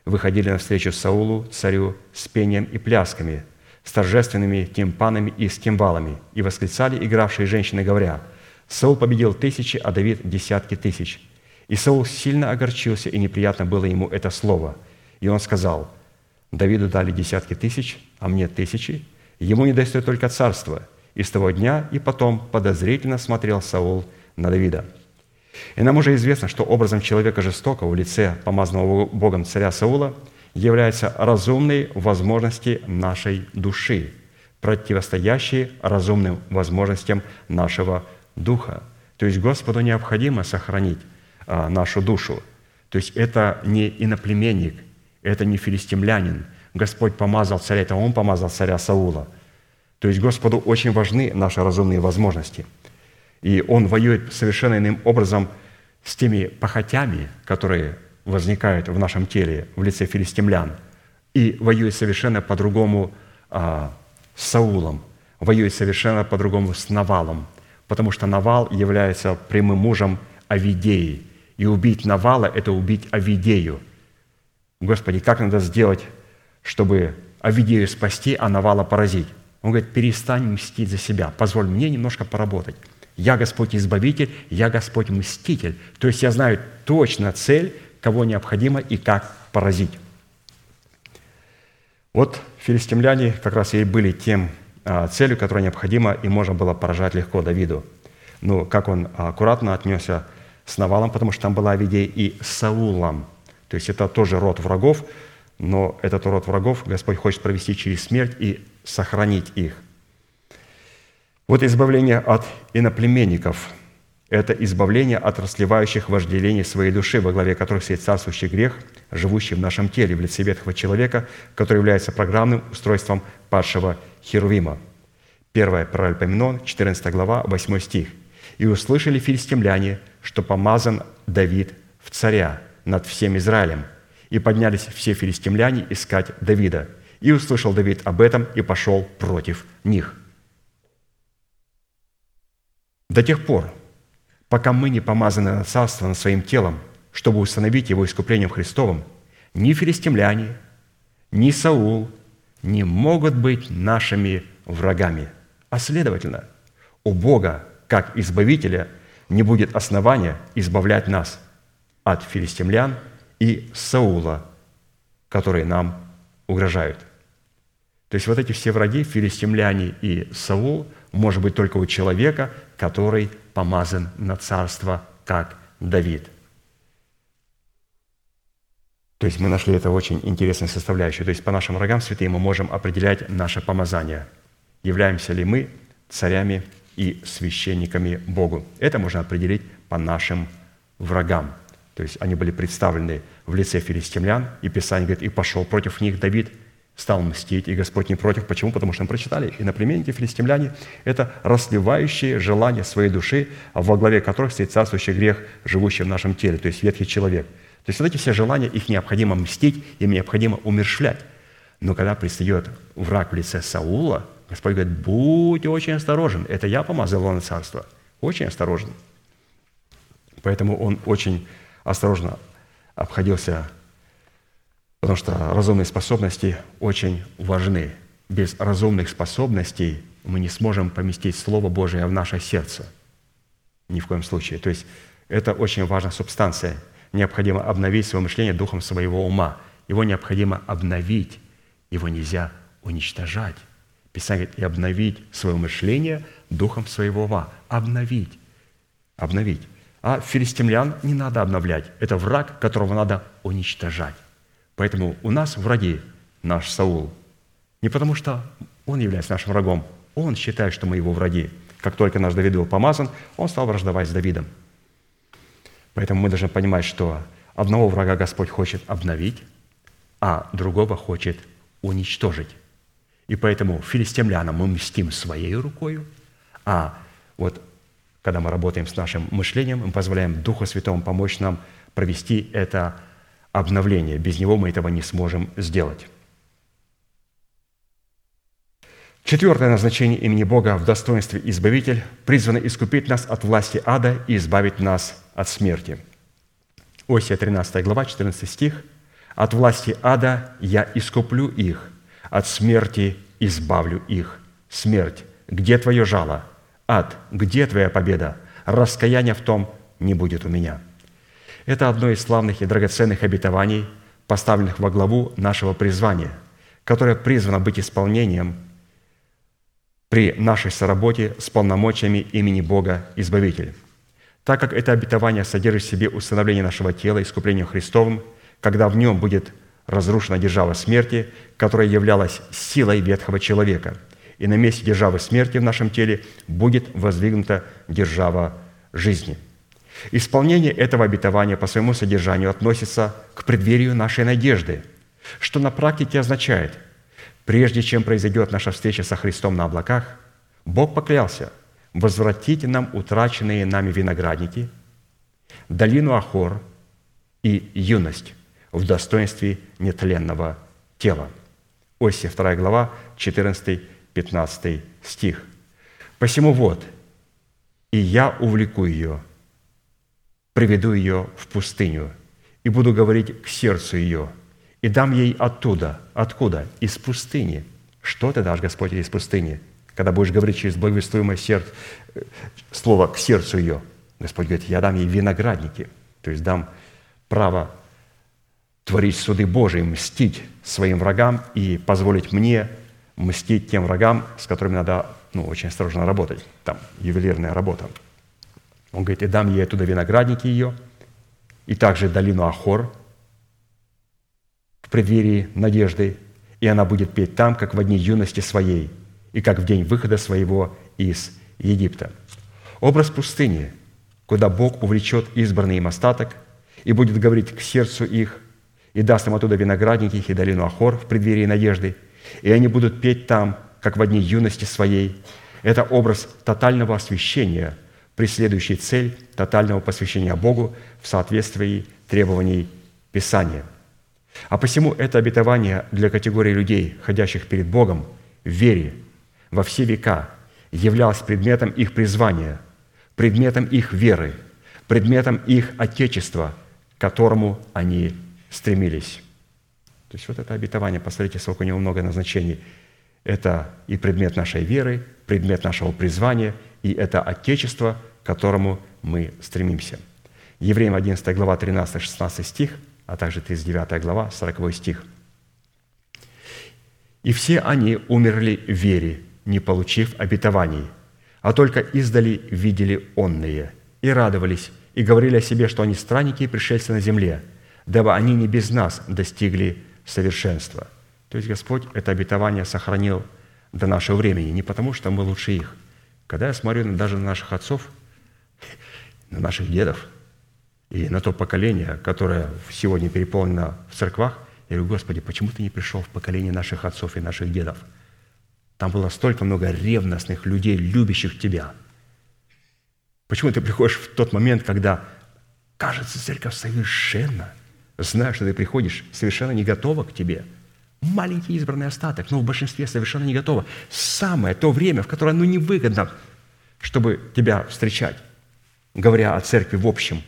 выходили навстречу Саулу, царю, с пением и плясками, с торжественными тимпанами и с кимвалами, и восклицали игравшие женщины, говоря, «Саул победил тысячи, а Давид – десятки тысяч». И Саул сильно огорчился, и неприятно было ему это слово. И он сказал, «Давиду дали десятки тысяч, а мне тысячи. Ему не достает только царство». И с того дня и потом подозрительно смотрел Саул на Давида – и нам уже известно, что образом человека жестокого в лице помазанного Богом царя Саула являются разумные возможности нашей души, противостоящие разумным возможностям нашего духа. То есть Господу необходимо сохранить а, нашу душу. То есть это не иноплеменник, это не филистимлянин. Господь помазал царя, это Он помазал царя Саула. То есть Господу очень важны наши разумные возможности – и он воюет совершенно иным образом с теми похотями, которые возникают в нашем теле в лице филистимлян, и воюет совершенно по-другому а, с Саулом, воюет совершенно по-другому с Навалом, потому что Навал является прямым мужем Авидеи, и убить Навала – это убить Авидею. Господи, как надо сделать, чтобы Авидею спасти, а Навала поразить? Он говорит, перестань мстить за себя, позволь мне немножко поработать. Я Господь Избавитель, я Господь Мститель. То есть я знаю точно цель, кого необходимо и как поразить. Вот филистимляне как раз и были тем а, целью, которая необходима и можно было поражать легко Давиду. Ну, как он аккуратно отнесся с Навалом, потому что там была Авидея и Саулом. То есть это тоже род врагов, но этот род врагов Господь хочет провести через смерть и сохранить их – вот избавление от иноплеменников – это избавление от расливающих вожделений своей души, во главе которых стоит царствующий грех, живущий в нашем теле в лице ветхого человека, который является программным устройством падшего Херувима. 1 Паральпоменон, 14 глава, 8 стих. «И услышали филистимляне, что помазан Давид в царя над всем Израилем, и поднялись все филистимляне искать Давида. И услышал Давид об этом и пошел против них». До тех пор, пока мы не помазаны на царство над своим телом, чтобы установить его искуплением Христовым, ни филистимляне, ни Саул не могут быть нашими врагами. А следовательно, у Бога, как Избавителя, не будет основания избавлять нас от филистимлян и Саула, которые нам угрожают. То есть вот эти все враги, филистимляне и Саул, может быть только у человека, который помазан на царство, как Давид. То есть мы нашли это очень интересную составляющую. То есть по нашим врагам святые мы можем определять наше помазание. Являемся ли мы царями и священниками Богу. Это можно определить по нашим врагам. То есть они были представлены в лице филистимлян, и Писание говорит, и пошел против них Давид – стал мстить, и Господь не против. Почему? Потому что мы прочитали, и наплеменники филистимляне – это расливающие желания своей души, во главе которых стоит царствующий грех, живущий в нашем теле, то есть ветхий человек. То есть вот эти все желания, их необходимо мстить, им необходимо умершлять. Но когда пристает враг в лице Саула, Господь говорит, будь очень осторожен, это я помазал его на царство. Очень осторожен. Поэтому он очень осторожно обходился Потому что разумные способности очень важны. Без разумных способностей мы не сможем поместить Слово Божие в наше сердце. Ни в коем случае. То есть это очень важная субстанция. Необходимо обновить свое мышление духом своего ума. Его необходимо обновить. Его нельзя уничтожать. Писание говорит, и обновить свое мышление духом своего ума. Обновить. Обновить. А филистимлян не надо обновлять. Это враг, которого надо уничтожать. Поэтому у нас враги наш Саул. Не потому, что он является нашим врагом, он считает, что мы его враги. Как только наш Давид был помазан, он стал враждовать с Давидом. Поэтому мы должны понимать, что одного врага Господь хочет обновить, а другого хочет уничтожить. И поэтому филистимлянам мы мстим своей рукою, а вот когда мы работаем с нашим мышлением, мы позволяем Духу Святому помочь нам провести это обновление. Без Него мы этого не сможем сделать. Четвертое назначение имени Бога в достоинстве Избавитель призвано искупить нас от власти ада и избавить нас от смерти. Осия 13 глава, 14 стих. «От власти ада я искуплю их, от смерти избавлю их. Смерть, где твое жало? Ад, где твоя победа? Раскаяния в том не будет у меня». Это одно из славных и драгоценных обетований, поставленных во главу нашего призвания, которое призвано быть исполнением при нашей соработе с полномочиями имени Бога Избавитель. Так как это обетование содержит в себе установление нашего тела искуплением Христовым, когда в нем будет разрушена держава смерти, которая являлась силой ветхого человека, и на месте державы смерти в нашем теле будет воздвигнута держава жизни – Исполнение этого обетования по своему содержанию относится к преддверию нашей надежды, что на практике означает, прежде чем произойдет наша встреча со Христом на облаках, Бог поклялся возвратить нам утраченные нами виноградники, долину Ахор и юность в достоинстве нетленного тела. Осия 2 глава, 14-15 стих. «Посему вот, и я увлеку ее, приведу ее в пустыню и буду говорить к сердцу ее, и дам ей оттуда. Откуда? Из пустыни. Что ты дашь, Господь, из пустыни? Когда будешь говорить через благовествуемое сердце, э, слово к сердцу ее. Господь говорит, я дам ей виноградники, то есть дам право творить суды Божии, мстить своим врагам и позволить мне мстить тем врагам, с которыми надо ну, очень осторожно работать. Там ювелирная работа. Он говорит, и дам ей оттуда виноградники ее, и также долину Ахор в преддверии надежды, и она будет петь там, как в дни юности своей, и как в день выхода своего из Египта. Образ пустыни, куда Бог увлечет избранный им остаток и будет говорить к сердцу их, и даст им оттуда виноградники их и долину Ахор в преддверии надежды, и они будут петь там, как в дни юности своей. Это образ тотального освящения – преследующий цель тотального посвящения Богу в соответствии требований Писания. А посему это обетование для категории людей, ходящих перед Богом в вере во все века, являлось предметом их призвания, предметом их веры, предметом их Отечества, к которому они стремились. То есть вот это обетование, посмотрите, сколько у него много назначений. Это и предмет нашей веры, предмет нашего призвания – и это Отечество, к которому мы стремимся. Евреям 11 глава 13-16 стих, а также 39 глава 40 стих. «И все они умерли в вере, не получив обетований, а только издали видели онные, и радовались, и говорили о себе, что они странники и пришельцы на земле, дабы они не без нас достигли совершенства». То есть Господь это обетование сохранил до нашего времени, не потому что мы лучше их, когда я смотрю даже на наших отцов, [laughs] на наших дедов и на то поколение, которое сегодня переполнено в церквах, я говорю, Господи, почему ты не пришел в поколение наших отцов и наших дедов? Там было столько много ревностных людей, любящих Тебя. Почему ты приходишь в тот момент, когда кажется церковь совершенно, зная, что ты приходишь, совершенно не готова к Тебе – маленький избранный остаток, но в большинстве совершенно не готово. Самое то время, в которое ну, невыгодно, чтобы тебя встречать, говоря о церкви в общем.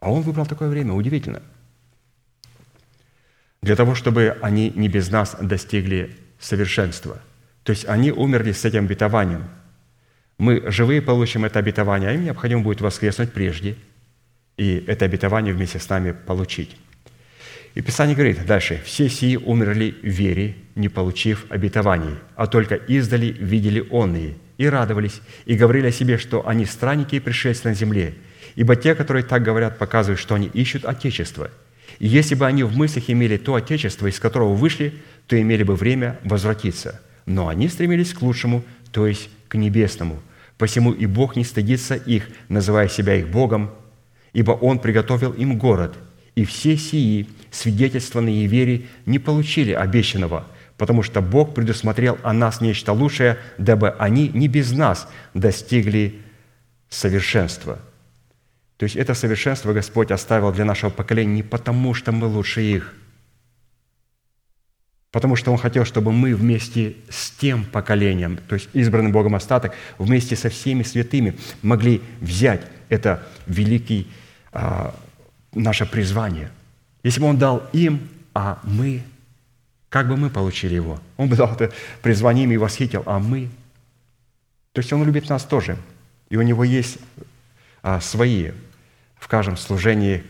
А он выбрал такое время, удивительно. Для того, чтобы они не без нас достигли совершенства. То есть они умерли с этим обетованием. Мы живые получим это обетование, а им необходимо будет воскреснуть прежде и это обетование вместе с нами получить. И Писание говорит дальше, «Все сии умерли в вере, не получив обетований, а только издали видели онные, и радовались, и говорили о себе, что они странники и пришельцы на земле. Ибо те, которые так говорят, показывают, что они ищут Отечество. И если бы они в мыслях имели то Отечество, из которого вышли, то имели бы время возвратиться. Но они стремились к лучшему, то есть к небесному. Посему и Бог не стыдится их, называя себя их Богом, ибо Он приготовил им город – И все сии, свидетельствованные вере, не получили обещанного, потому что Бог предусмотрел о нас нечто лучшее, дабы они не без нас достигли совершенства. То есть это совершенство Господь оставил для нашего поколения не потому, что мы лучше их, потому что Он хотел, чтобы мы вместе с тем поколением, то есть избранный Богом остаток, вместе со всеми святыми могли взять это великий а, наше призвание. Если бы Он дал им, а мы, как бы мы получили его? Он бы дал это призвание им и восхитил, а мы? То есть Он любит нас тоже. И у Него есть а, свои в каждом служении,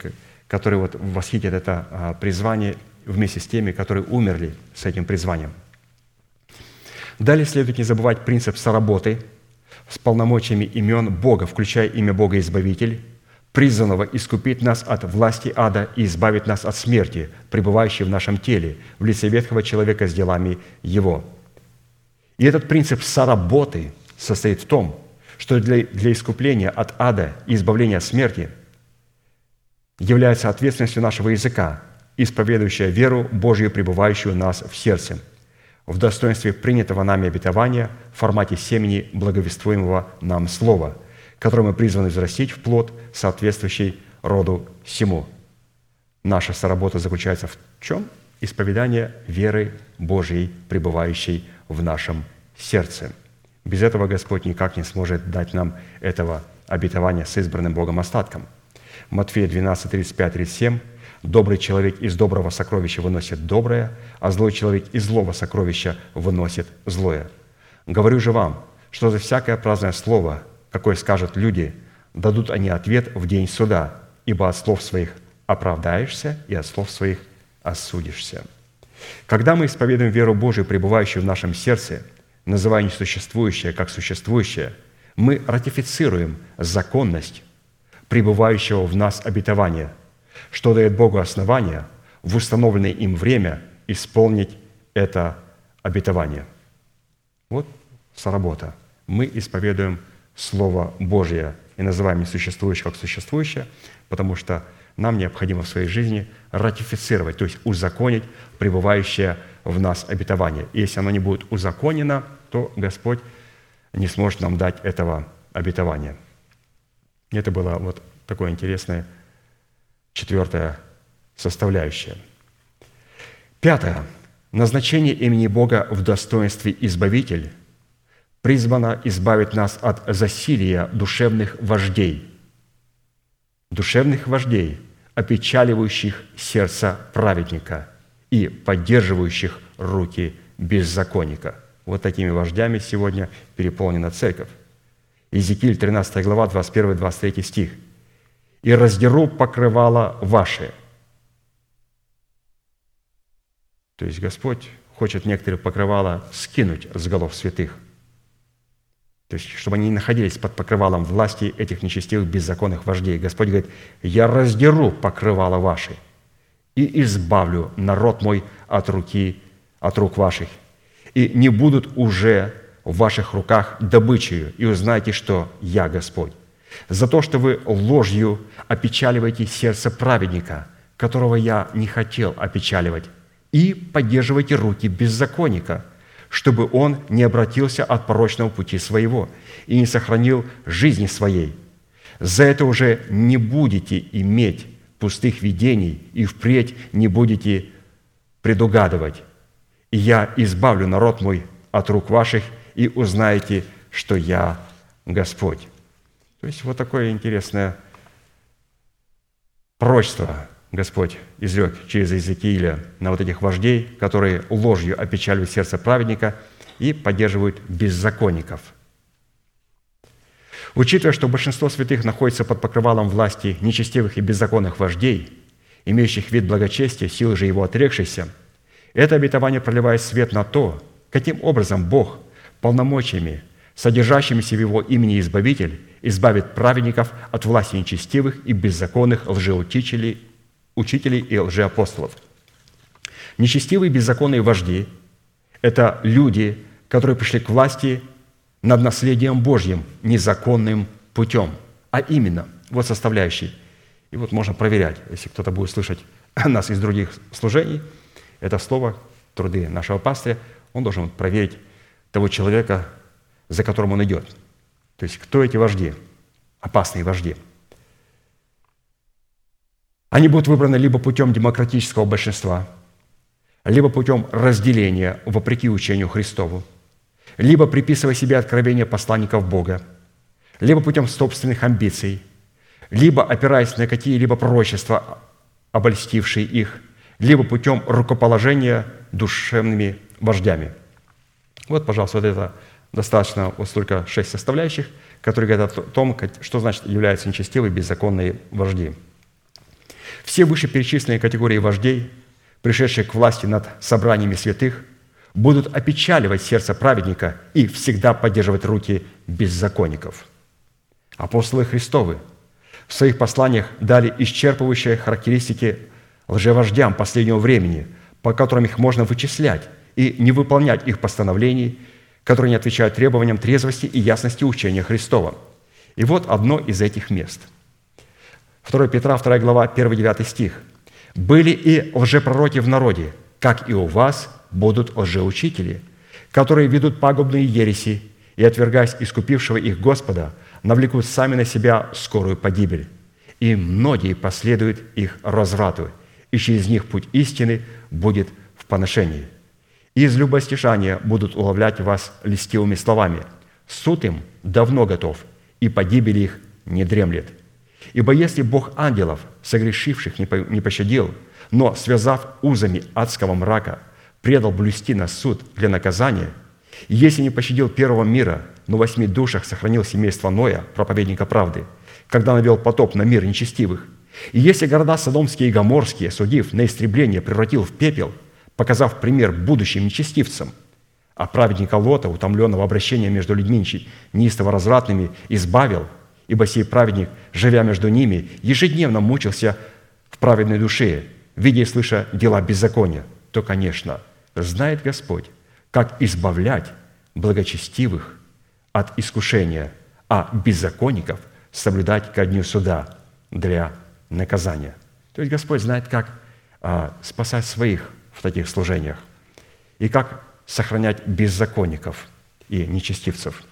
которые вот восхитят это а, призвание вместе с теми, которые умерли с этим призванием. Далее следует не забывать принцип соработы с полномочиями имен Бога, включая имя Бога Избавитель, призванного искупить нас от власти ада и избавить нас от смерти, пребывающей в нашем теле, в лице ветхого человека с делами его. И этот принцип соработы состоит в том, что для, для искупления от ада и избавления от смерти является ответственностью нашего языка, исповедующая веру Божью, пребывающую нас в сердце, в достоинстве принятого нами обетования в формате семени благовествуемого нам слова – который мы призваны взрастить в плод, соответствующий роду всему. Наша соработа заключается в чем? Исповедание веры Божьей, пребывающей в нашем сердце. Без этого Господь никак не сможет дать нам этого обетования с избранным Богом остатком. Матфея 12, 35, 37 «Добрый человек из доброго сокровища выносит доброе, а злой человек из злого сокровища выносит злое. Говорю же вам, что за всякое праздное слово, какой скажут люди, дадут они ответ в день суда, ибо от слов своих оправдаешься и от слов своих осудишься». Когда мы исповедуем веру Божию, пребывающую в нашем сердце, называя несуществующее как существующее, мы ратифицируем законность пребывающего в нас обетования, что дает Богу основание в установленное им время исполнить это обетование. Вот соработа. Мы исповедуем Слово Божье и называем несуществующее как существующее, потому что нам необходимо в своей жизни ратифицировать, то есть узаконить пребывающее в нас обетование. И если оно не будет узаконено, то Господь не сможет нам дать этого обетования. Это было вот такое интересное четвертая составляющая. Пятое. Назначение имени Бога в достоинстве Избавитель – призвана избавить нас от засилия душевных вождей, душевных вождей, опечаливающих сердце праведника и поддерживающих руки беззаконника. Вот такими вождями сегодня переполнена церковь. Иезекииль, 13 глава, 21-23 стих. «И раздеру покрывало ваше». То есть Господь хочет некоторые покрывала скинуть с голов святых – то есть, чтобы они не находились под покрывалом власти этих нечестивых беззаконных вождей. Господь говорит, «Я раздеру покрывало ваши и избавлю народ мой от руки, от рук ваших, и не будут уже в ваших руках добычею, и узнаете, что я Господь. За то, что вы ложью опечаливаете сердце праведника, которого я не хотел опечаливать, и поддерживаете руки беззаконника – чтобы он не обратился от порочного пути своего и не сохранил жизни своей. За это уже не будете иметь пустых видений и впредь не будете предугадывать. И я избавлю народ мой от рук ваших, и узнаете, что я Господь». То есть вот такое интересное пророчество Господь изрек через Иезекииля на вот этих вождей, которые ложью опечаливают сердце праведника и поддерживают беззаконников. Учитывая, что большинство святых находится под покрывалом власти нечестивых и беззаконных вождей, имеющих вид благочестия, силы же его отрекшейся, это обетование проливает свет на то, каким образом Бог полномочиями, содержащимися в Его имени Избавитель, избавит праведников от власти нечестивых и беззаконных лжеучителей учителей и лжеапостолов. Нечестивые беззаконные вожди – это люди, которые пришли к власти над наследием Божьим незаконным путем. А именно, вот составляющий. И вот можно проверять, если кто-то будет слышать [laughs] нас из других служений, это слово, труды нашего пастыря, он должен проверить того человека, за которым он идет. То есть кто эти вожди, опасные вожди. Они будут выбраны либо путем демократического большинства, либо путем разделения вопреки учению Христову, либо приписывая себе откровение посланников Бога, либо путем собственных амбиций – либо опираясь на какие-либо пророчества, обольстившие их, либо путем рукоположения душевными вождями. Вот, пожалуйста, вот это достаточно вот столько шесть составляющих, которые говорят о том, что значит являются нечестивые беззаконные вожди. Все вышеперечисленные категории вождей, пришедшие к власти над собраниями святых, будут опечаливать сердце праведника и всегда поддерживать руки беззаконников. Апостолы Христовы – в своих посланиях дали исчерпывающие характеристики лжевождям последнего времени, по которым их можно вычислять и не выполнять их постановлений, которые не отвечают требованиям трезвости и ясности учения Христова. И вот одно из этих мест. 2 Петра, 2 глава, 1-9 стих. «Были и лжепророки в народе, как и у вас будут лжеучители, которые ведут пагубные ереси и, отвергаясь искупившего их Господа, навлекут сами на себя скорую погибель, и многие последуют их разврату, и через них путь истины будет в поношении. И из любостяжания будут уловлять вас листивыми словами. Суд им давно готов, и погибель их не дремлет. Ибо если Бог ангелов, согрешивших, не пощадил, но, связав узами адского мрака, предал блюсти на суд для наказания, и если не пощадил первого мира, но восьми душах сохранил семейство Ноя, проповедника правды, когда навел потоп на мир нечестивых. И если города Содомские и Гоморские, судив на истребление, превратил в пепел, показав пример будущим нечестивцам, а праведника Лота, утомленного обращения между людьми неистово развратными, избавил, ибо сей праведник, живя между ними, ежедневно мучился в праведной душе, видя и слыша дела беззакония, то, конечно, знает Господь, как избавлять благочестивых от искушения, а беззаконников соблюдать ко дню суда для наказания. То есть Господь знает, как а, спасать своих в таких служениях и как сохранять беззаконников и нечестивцев.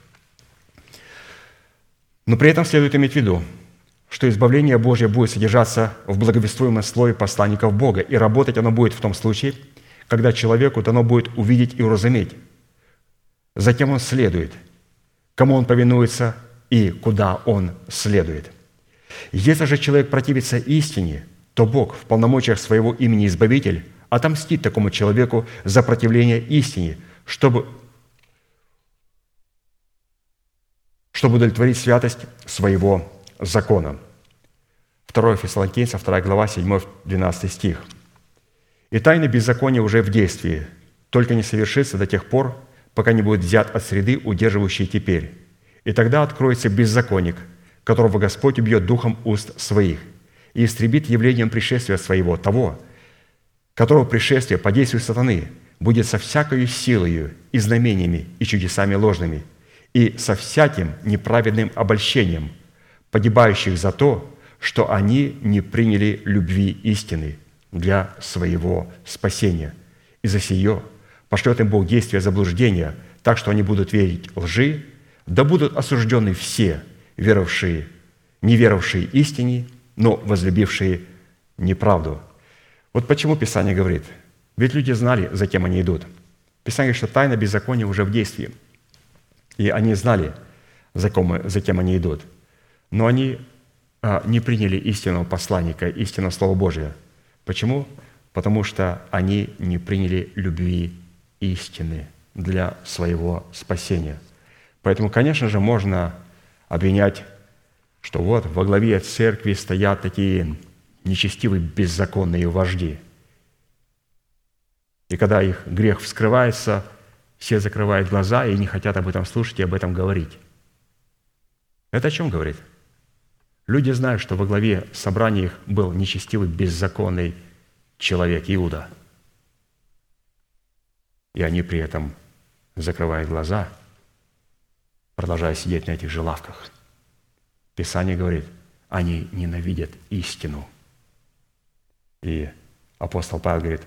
Но при этом следует иметь в виду, что избавление Божье будет содержаться в благовествуемом слое посланников Бога, и работать оно будет в том случае, когда человеку дано будет увидеть и уразуметь. Затем он следует – кому он повинуется и куда он следует. Если же человек противится истине, то Бог в полномочиях своего имени Избавитель отомстит такому человеку за противление истине, чтобы, чтобы удовлетворить святость своего закона. 2 Фессалоникийцев, 2 глава, 7-12 стих. «И тайна беззакония уже в действии, только не совершится до тех пор, пока не будет взят от среды, удерживающей теперь. И тогда откроется беззаконник, которого Господь убьет духом уст своих и истребит явлением пришествия своего того, которого пришествие по действию сатаны будет со всякою силою и знамениями и чудесами ложными, и со всяким неправедным обольщением, погибающих за то, что они не приняли любви истины для своего спасения. И за сие – пошлет им Бог действия заблуждения, так что они будут верить лжи, да будут осуждены все, веровавшие, не веровавшие истине, но возлюбившие неправду. Вот почему Писание говорит, ведь люди знали, за кем они идут. Писание говорит, что тайна беззакония уже в действии. И они знали, за кем, за кем они идут. Но они а, не приняли истинного посланника, истинного Слова Божия. Почему? Потому что они не приняли любви истины для своего спасения. Поэтому, конечно же, можно обвинять, что вот во главе церкви стоят такие нечестивые, беззаконные вожди. И когда их грех вскрывается, все закрывают глаза и не хотят об этом слушать и об этом говорить. Это о чем говорит? Люди знают, что во главе собрания их был нечестивый, беззаконный человек Иуда – и они при этом закрывают глаза, продолжая сидеть на этих же лавках. Писание говорит, они ненавидят истину. И апостол Павел говорит,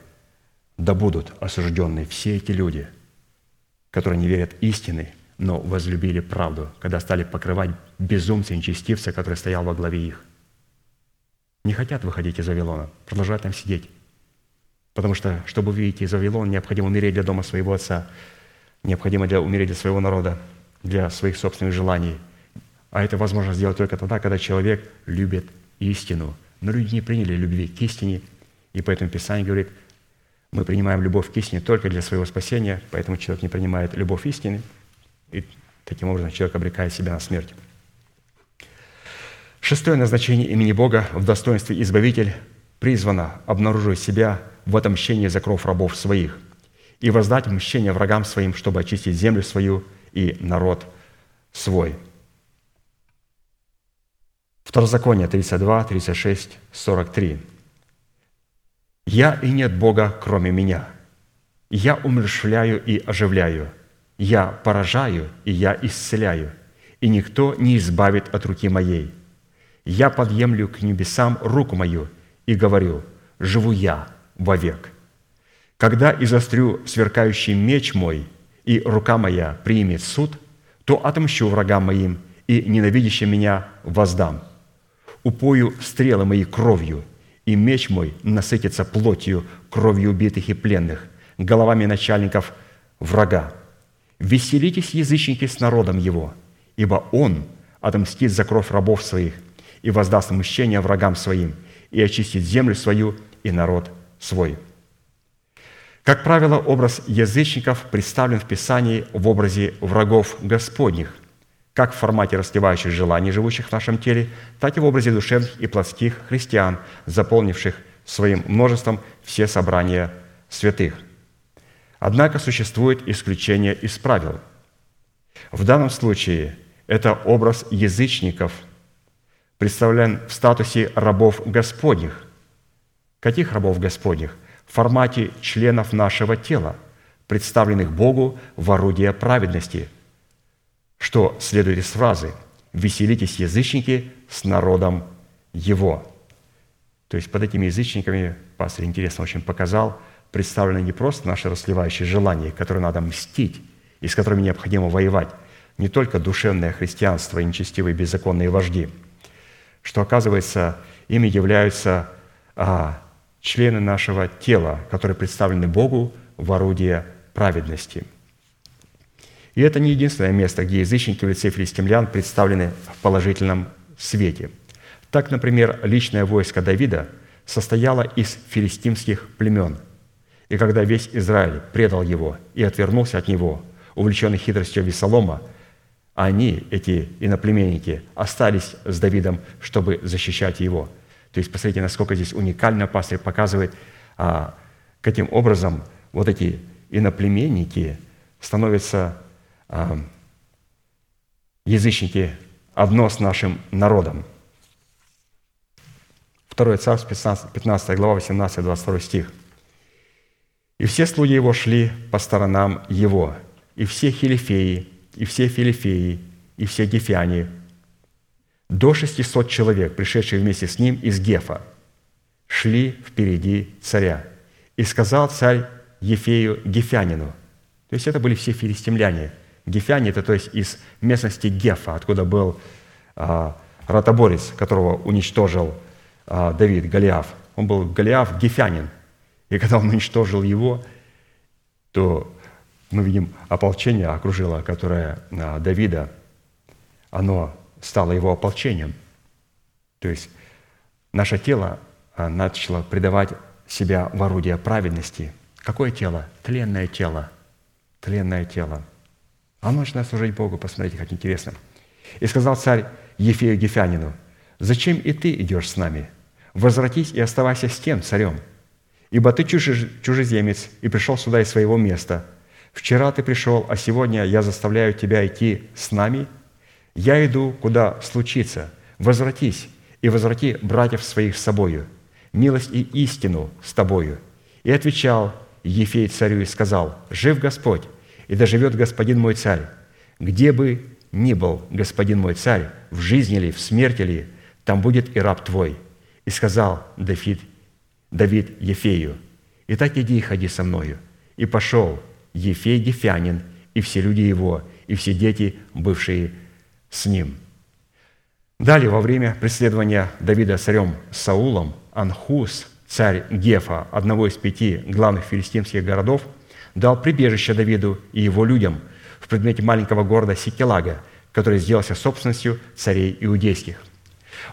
да будут осуждены все эти люди, которые не верят истины, но возлюбили правду, когда стали покрывать безумца и нечестивца, который стоял во главе их. Не хотят выходить из Вавилона, продолжают там сидеть. Потому что, чтобы выйти из Вавилона, необходимо умереть для дома своего отца, необходимо для, умереть для своего народа, для своих собственных желаний. А это возможно сделать только тогда, когда человек любит истину. Но люди не приняли любви к истине, и поэтому Писание говорит, мы принимаем любовь к истине только для своего спасения, поэтому человек не принимает любовь истины, и таким образом человек обрекает себя на смерть. Шестое назначение имени Бога в достоинстве Избавитель призвано обнаруживать себя в отомщении за кров рабов своих и воздать мщение врагам своим, чтобы очистить землю свою и народ свой. Второзаконие 32, 36, 43. «Я и нет Бога, кроме меня. Я умершвляю и оживляю. Я поражаю и я исцеляю. И никто не избавит от руки моей. Я подъемлю к небесам руку мою и говорю, живу я вовек. Когда изострю сверкающий меч мой, и рука моя примет суд, то отомщу врагам моим, и ненавидящим меня воздам. Упою стрелы мои кровью, и меч мой насытится плотью, кровью убитых и пленных, головами начальников врага. Веселитесь, язычники, с народом его, ибо он отомстит за кровь рабов своих и воздаст мщение врагам своим, и очистит землю свою и народ свой». Как правило, образ язычников представлен в Писании в образе врагов Господних, как в формате расливающих желаний, живущих в нашем теле, так и в образе душевных и плотских христиан, заполнивших своим множеством все собрания святых. Однако существует исключение из правил. В данном случае это образ язычников, представлен в статусе рабов Господних. Каких рабов Господних? в формате членов нашего тела, представленных Богу в орудие праведности, что следует из фразы «Веселитесь, язычники, с народом Его». То есть под этими язычниками, пастор интересно очень показал, представлены не просто наши расливающие желания, которые надо мстить и с которыми необходимо воевать, не только душевное христианство и нечестивые беззаконные вожди, что, оказывается, ими являются а, члены нашего тела, которые представлены Богу в орудие праведности. И это не единственное место, где язычники в лице филистимлян представлены в положительном свете. Так, например, личное войско Давида состояло из филистимских племен. И когда весь Израиль предал его и отвернулся от него, увлеченный хитростью Весолома, они, эти иноплеменники, остались с Давидом, чтобы защищать его – то есть посмотрите, насколько здесь уникально пастырь показывает, а, каким образом вот эти иноплеменники становятся язычники одно с нашим народом. Второе царство, 15, 15 глава, 18-22 стих. «И все слуги его шли по сторонам его, и все хилифеи, и все филифеи, и все гефяне, до 600 человек, пришедших вместе с ним из Гефа, шли впереди царя. И сказал царь Ефею Гефянину, то есть это были все филистимляне. Это то есть из местности Гефа, откуда был а, ротоборец, которого уничтожил а, Давид, Голиаф. Он был Голиаф Гефянин. И когда он уничтожил его, то мы видим ополчение окружило, которое а, Давида, оно стало его ополчением. То есть наше тело а, начало предавать себя в орудие праведности. Какое тело? Тленное тело. Тленное тело. Оно начинает служить Богу. Посмотрите, как интересно. «И сказал царь Ефею Гефянину, «Зачем и ты идешь с нами? Возвратись и оставайся с тем царем, ибо ты чужеземец и пришел сюда из своего места. Вчера ты пришел, а сегодня я заставляю тебя идти с нами – я иду, куда случится. Возвратись и возврати братьев своих с собою, милость и истину с тобою». И отвечал Ефей царю и сказал, «Жив Господь, и доживет господин мой царь. Где бы ни был господин мой царь, в жизни ли, в смерти ли, там будет и раб твой. И сказал Давид, Давид Ефею, «Итак иди и ходи со мною». И пошел Ефей Гефянин, и все люди его, и все дети, бывшие с ним. Далее, во время преследования Давида царем Саулом, Анхус, царь Гефа, одного из пяти главных филистимских городов, дал прибежище Давиду и его людям в предмете маленького города Сикелага, который сделался собственностью царей иудейских –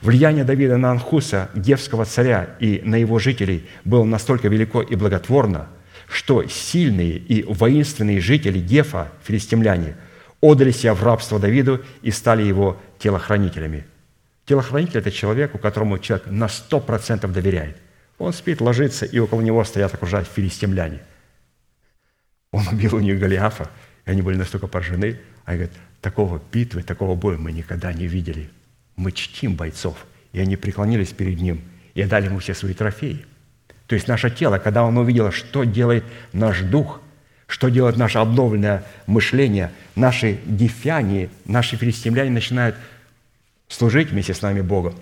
Влияние Давида на Анхуса, гевского царя, и на его жителей было настолько велико и благотворно, что сильные и воинственные жители Гефа, филистимляне, отдали себя в рабство Давиду и стали его телохранителями. Телохранитель – это человек, которому человек на сто процентов доверяет. Он спит, ложится, и около него стоят окружать филистимляне. Он убил у них Голиафа, и они были настолько поражены. Они говорят, такого битвы, такого боя мы никогда не видели – мы чтим бойцов. И они преклонились перед ним и отдали ему все свои трофеи. То есть наше тело, когда оно увидело, что делает наш дух, что делает наше обновленное мышление, наши дефяне, наши филистимляне начинают служить вместе с нами Богом.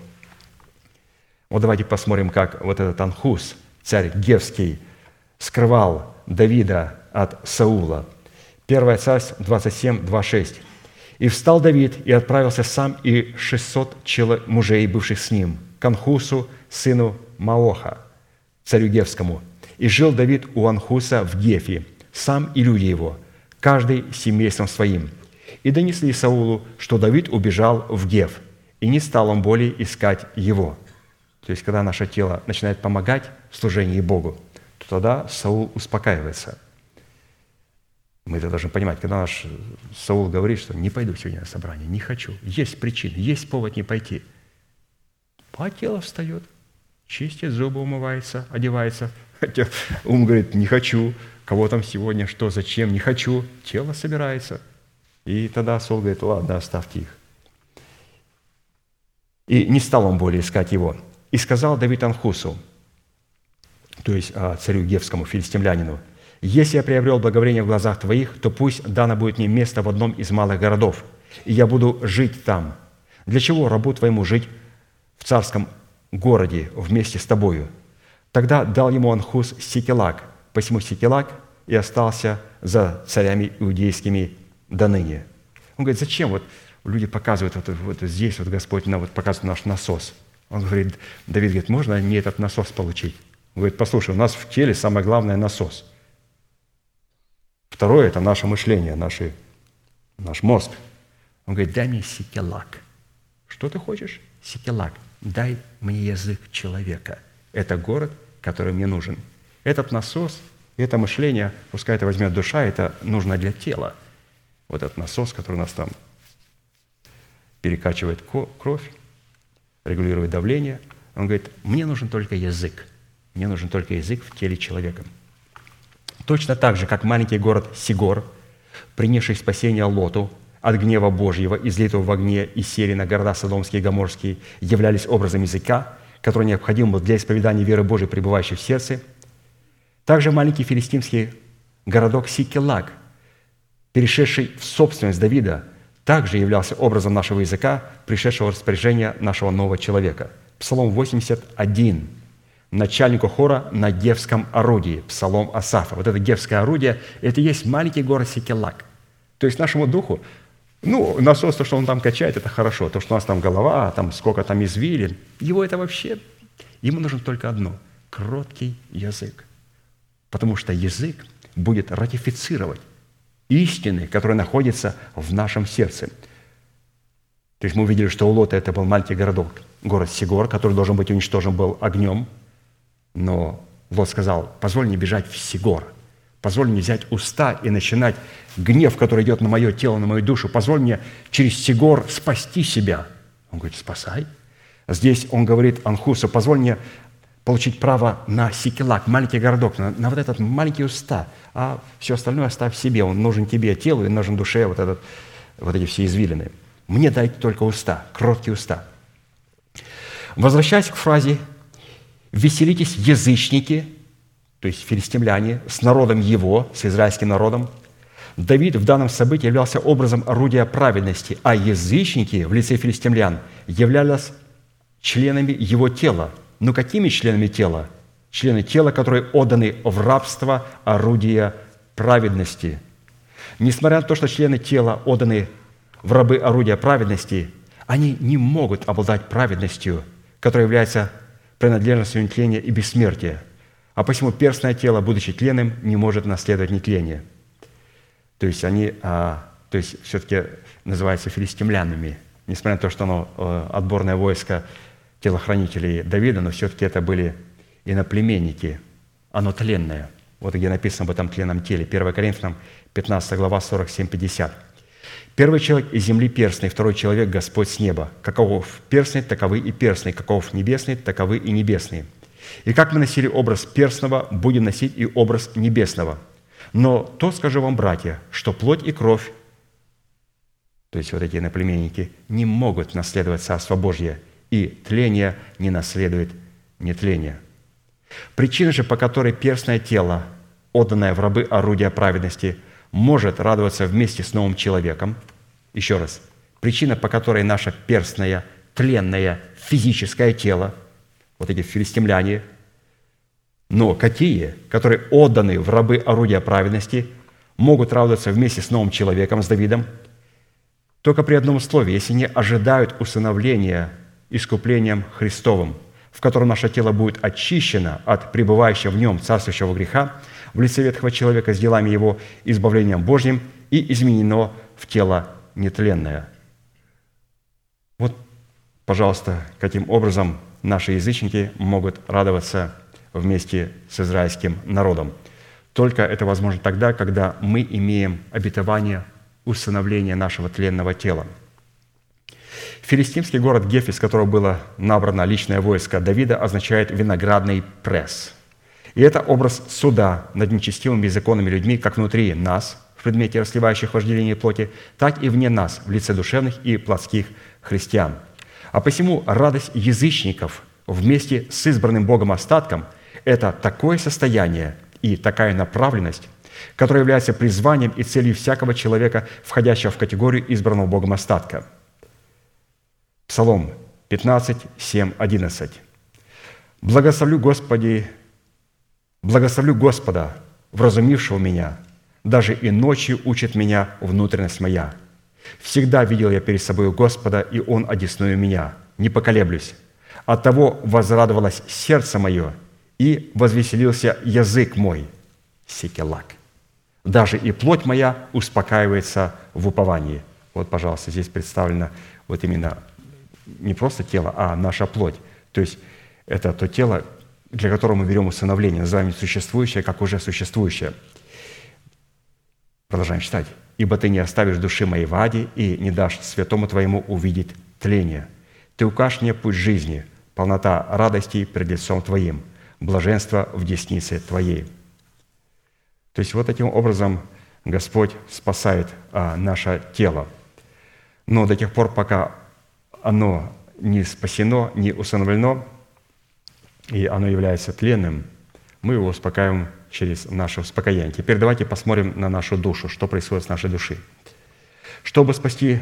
Вот давайте посмотрим, как вот этот Анхус, царь Гевский, скрывал Давида от Саула. 1 Царств 27, 2, 6. И встал Давид и отправился сам и шестьсот мужей, бывших с ним, к Анхусу, сыну Маоха, царю Гевскому. И жил Давид у Анхуса в Гефе, сам и люди его, каждый семейством своим. И донесли Саулу, что Давид убежал в Гев, и не стал он более искать его. То есть, когда наше тело начинает помогать в служении Богу, то тогда Саул успокаивается – мы это должны понимать, когда наш Саул говорит, что не пойду сегодня на собрание, не хочу. Есть причина, есть повод не пойти. А тело встает, чистит зубы, умывается, одевается. Хотя ум говорит, не хочу, кого там сегодня, что, зачем, не хочу. Тело собирается. И тогда Саул говорит, ладно, оставьте их. И не стал он более искать его. И сказал Давид Анхусу, то есть а, царю Гевскому, филистимлянину, если я приобрел благоволение в глазах Твоих, то пусть дано будет мне место в одном из малых городов, и я буду жить там. Для чего рабу Твоему жить в царском городе вместе с Тобою? Тогда дал ему Анхус Сикелак, посему Сикелак и остался за царями иудейскими до ныне. Он говорит, зачем вот люди показывают вот, вот здесь, вот Господь нам вот показывает наш насос. Он говорит, Давид говорит, можно мне этот насос получить? Он говорит, послушай, у нас в теле самое главное насос – Второе – это наше мышление, наши, наш мозг. Он говорит, дай мне сикелак. Что ты хочешь? Сикелак. Дай мне язык человека. Это город, который мне нужен. Этот насос, это мышление, пускай это возьмет душа, это нужно для тела. Вот этот насос, который у нас там перекачивает кровь, регулирует давление. Он говорит, мне нужен только язык. Мне нужен только язык в теле человека – Точно так же, как маленький город Сигор, принесший спасение Лоту от гнева Божьего, излитого в огне и сели на города Содомские и Гоморские, являлись образом языка, который необходим был для исповедания веры Божией, пребывающей в сердце. Также маленький филистимский городок Сикелак, перешедший в собственность Давида, также являлся образом нашего языка, пришедшего в распоряжение нашего нового человека. Псалом 81 начальнику хора на гевском орудии, псалом Асафа. Вот это гевское орудие, это и есть маленький город Сикелак. То есть нашему духу, ну, насос, то, что он там качает, это хорошо. То, что у нас там голова, там сколько там извилин, его это вообще, ему нужно только одно – кроткий язык. Потому что язык будет ратифицировать истины, которые находятся в нашем сердце. То есть мы увидели, что у Лота это был маленький городок, город Сигор, который должен быть уничтожен был огнем – но Лот сказал, позволь мне бежать в Сигор, позволь мне взять уста и начинать гнев, который идет на мое тело, на мою душу, позволь мне через Сигор спасти себя. Он говорит, спасай. Здесь он говорит Анхусу, позволь мне получить право на Сикелак, маленький городок, на, на вот этот маленький уста, а все остальное оставь себе. Он нужен тебе телу и нужен душе вот, этот, вот эти все извилины. Мне дайте только уста, кроткие уста. Возвращаясь к фразе Веселитесь, язычники, то есть филистимляне, с народом его, с израильским народом. Давид в данном событии являлся образом орудия праведности, а язычники в лице филистимлян являлись членами его тела. Но какими членами тела? Члены тела, которые отданы в рабство орудия праведности. Несмотря на то, что члены тела отданы в рабы орудия праведности, они не могут обладать праведностью, которая является принадлежностью нетления и бессмертия. А посему перстное тело, будучи тленным, не может наследовать нетление. То есть они, а, то есть все-таки называются филистимлянами, несмотря на то, что оно э, отборное войско телохранителей Давида, но все-таки это были иноплеменники, оно тленное. Вот где написано об этом тленном теле. 1 Коринфянам 15 глава 47-50. Первый человек из земли перстный, второй человек – Господь с неба. Каков перстный, таковы и перстный, каков небесный, таковы и небесные. И как мы носили образ перстного, будем носить и образ небесного. Но то скажу вам, братья, что плоть и кровь, то есть вот эти иноплеменники, не могут наследовать Царство Божье, и тление не наследует нетление. Причина же, по которой перстное тело, отданное в рабы орудия праведности – может радоваться вместе с новым человеком. Еще раз. Причина, по которой наше перстное, тленное, физическое тело, вот эти филистимляне, но какие, которые отданы в рабы орудия праведности, могут радоваться вместе с новым человеком, с Давидом, только при одном условии, если не ожидают усыновления искуплением Христовым, в котором наше тело будет очищено от пребывающего в нем царствующего греха, в лице ветхого человека с делами его избавлением Божьим и изменено в тело нетленное. Вот, пожалуйста, каким образом наши язычники могут радоваться вместе с израильским народом. Только это возможно тогда, когда мы имеем обетование усыновления нашего тленного тела. Филистимский город Геф, из которого было набрано личное войско Давида, означает «виноградный пресс». И это образ суда над нечестивыми беззаконными людьми, как внутри нас, в предмете расливающих вожделение плоти, так и вне нас, в лице душевных и плотских христиан. А посему радость язычников вместе с избранным Богом остатком – это такое состояние и такая направленность, которая является призванием и целью всякого человека, входящего в категорию избранного Богом остатка. Псалом 15, 7, 11. «Благословлю, Господи, Благословлю Господа, вразумившего меня, даже и ночью учит меня внутренность моя. Всегда видел я перед собой Господа, и Он одесную меня. Не поколеблюсь. От того возрадовалось сердце мое, и возвеселился язык мой. Секелак. Даже и плоть моя успокаивается в уповании. Вот, пожалуйста, здесь представлено вот именно не просто тело, а наша плоть. То есть это то тело, для которого мы берем усыновление, называем существующее, как уже существующее. Продолжаем читать. «Ибо ты не оставишь души моей в аде и не дашь святому твоему увидеть тление. Ты укажешь мне путь жизни, полнота радости пред лицом твоим, блаженство в деснице твоей». То есть вот таким образом Господь спасает а, наше тело. Но до тех пор, пока оно не спасено, не усыновлено – и оно является тленным, мы его успокаиваем через наше успокоение. Теперь давайте посмотрим на нашу душу, что происходит с нашей душей. Чтобы спасти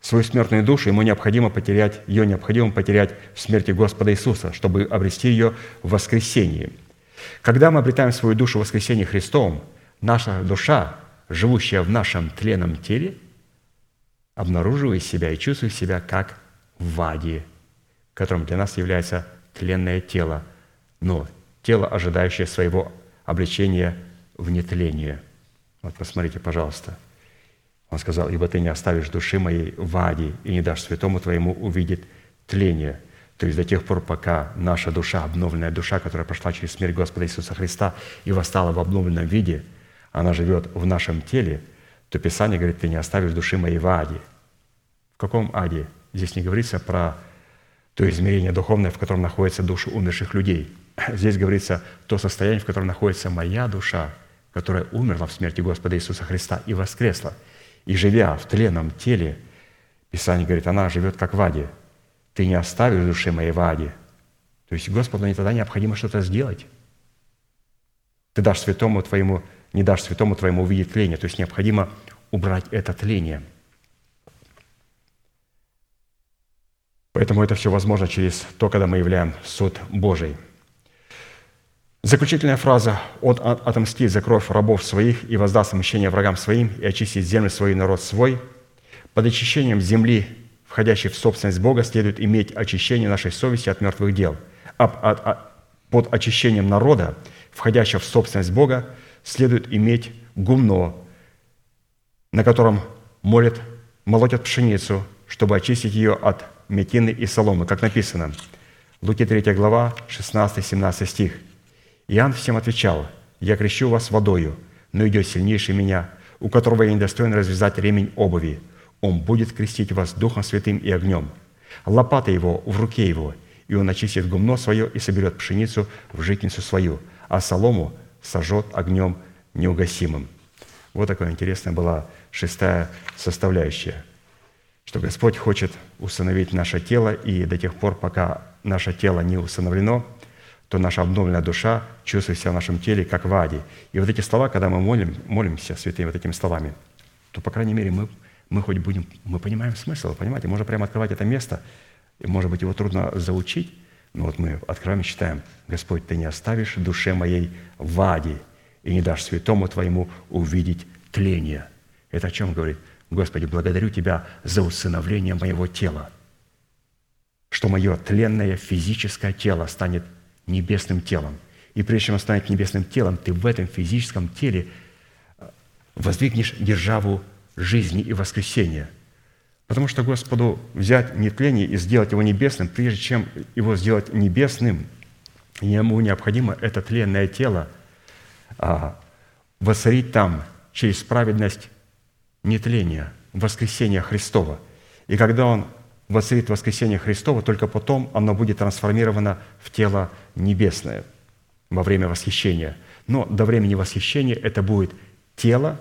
свою смертную душу, ему необходимо потерять, ее необходимо потерять в смерти Господа Иисуса, чтобы обрести ее в воскресении. Когда мы обретаем свою душу в воскресении Христовом, наша душа, живущая в нашем тленном теле, обнаруживает себя и чувствует себя как в аде, которым для нас является тленное тело, но тело, ожидающее своего обличения в нетление. Вот посмотрите, пожалуйста. Он сказал, «Ибо ты не оставишь души моей в аде и не дашь святому твоему увидеть тление». То есть до тех пор, пока наша душа, обновленная душа, которая прошла через смерть Господа Иисуса Христа и восстала в обновленном виде, она живет в нашем теле, то Писание говорит, ты не оставишь души моей в аде. В каком аде? Здесь не говорится про то измерение духовное, в котором находятся души умерших людей. [clears throat] Здесь говорится то состояние, в котором находится моя душа, которая умерла в смерти Господа Иисуса Христа и воскресла. И живя в тленном теле, Писание говорит, она живет как в аде. Ты не оставишь души моей в аде. То есть Господу не тогда необходимо что-то сделать. Ты дашь святому твоему, не дашь святому твоему увидеть тление. То есть необходимо убрать это тление – Поэтому это все возможно через то, когда мы являем суд Божий. Заключительная фраза «Он отомстит за кровь рабов своих и воздаст мщение врагам своим и очистит землю свою народ свой». Под очищением земли, входящей в собственность Бога, следует иметь очищение нашей совести от мертвых дел. А, под очищением народа, входящего в собственность Бога, следует иметь гумно, на котором молят, молотят пшеницу, чтобы очистить ее от метины и соломы, как написано. Луки 3 глава, 16-17 стих. Иоанн всем отвечал, «Я крещу вас водою, но идет сильнейший меня, у которого я недостоин развязать ремень обуви. Он будет крестить вас Духом Святым и огнем. Лопата его в руке его, и он очистит гумно свое и соберет пшеницу в житницу свою, а солому сожжет огнем неугасимым». Вот такая интересная была шестая составляющая – что Господь хочет установить наше тело, и до тех пор, пока наше тело не установлено, то наша обновленная душа чувствует себя в нашем теле, как в аде. И вот эти слова, когда мы молим, молимся святыми вот этими словами, то, по крайней мере, мы, мы хоть будем, мы понимаем смысл, понимаете? Можно прямо открывать это место, и, может быть, его трудно заучить, но вот мы открываем и читаем, «Господь, Ты не оставишь душе моей в аде и не дашь святому Твоему увидеть тление». Это о чем говорит? Господи, благодарю Тебя за усыновление моего тела, что мое тленное физическое тело станет небесным телом. И прежде чем оно станет небесным телом, Ты в этом физическом теле э, воздвигнешь державу жизни и воскресения. Потому что Господу взять нетление и сделать его небесным, прежде чем его сделать небесным, ему необходимо это тленное тело а, воцарить там через праведность нетления, воскресения Христова. И когда Он воцарит воскресение Христова, только потом оно будет трансформировано в тело небесное во время восхищения. Но до времени восхищения это будет тело,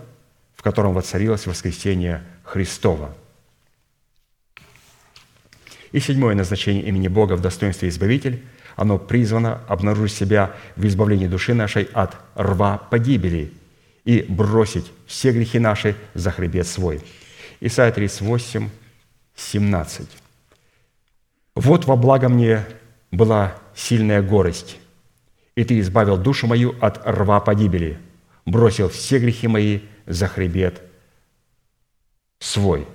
в котором воцарилось воскресение Христова. И седьмое назначение имени Бога в достоинстве Избавитель, оно призвано обнаружить себя в избавлении души нашей от рва погибели – и бросить все грехи наши за хребет свой». Исайя 38, 17. «Вот во благо мне была сильная горесть, и ты избавил душу мою от рва погибели, бросил все грехи мои за хребет свой».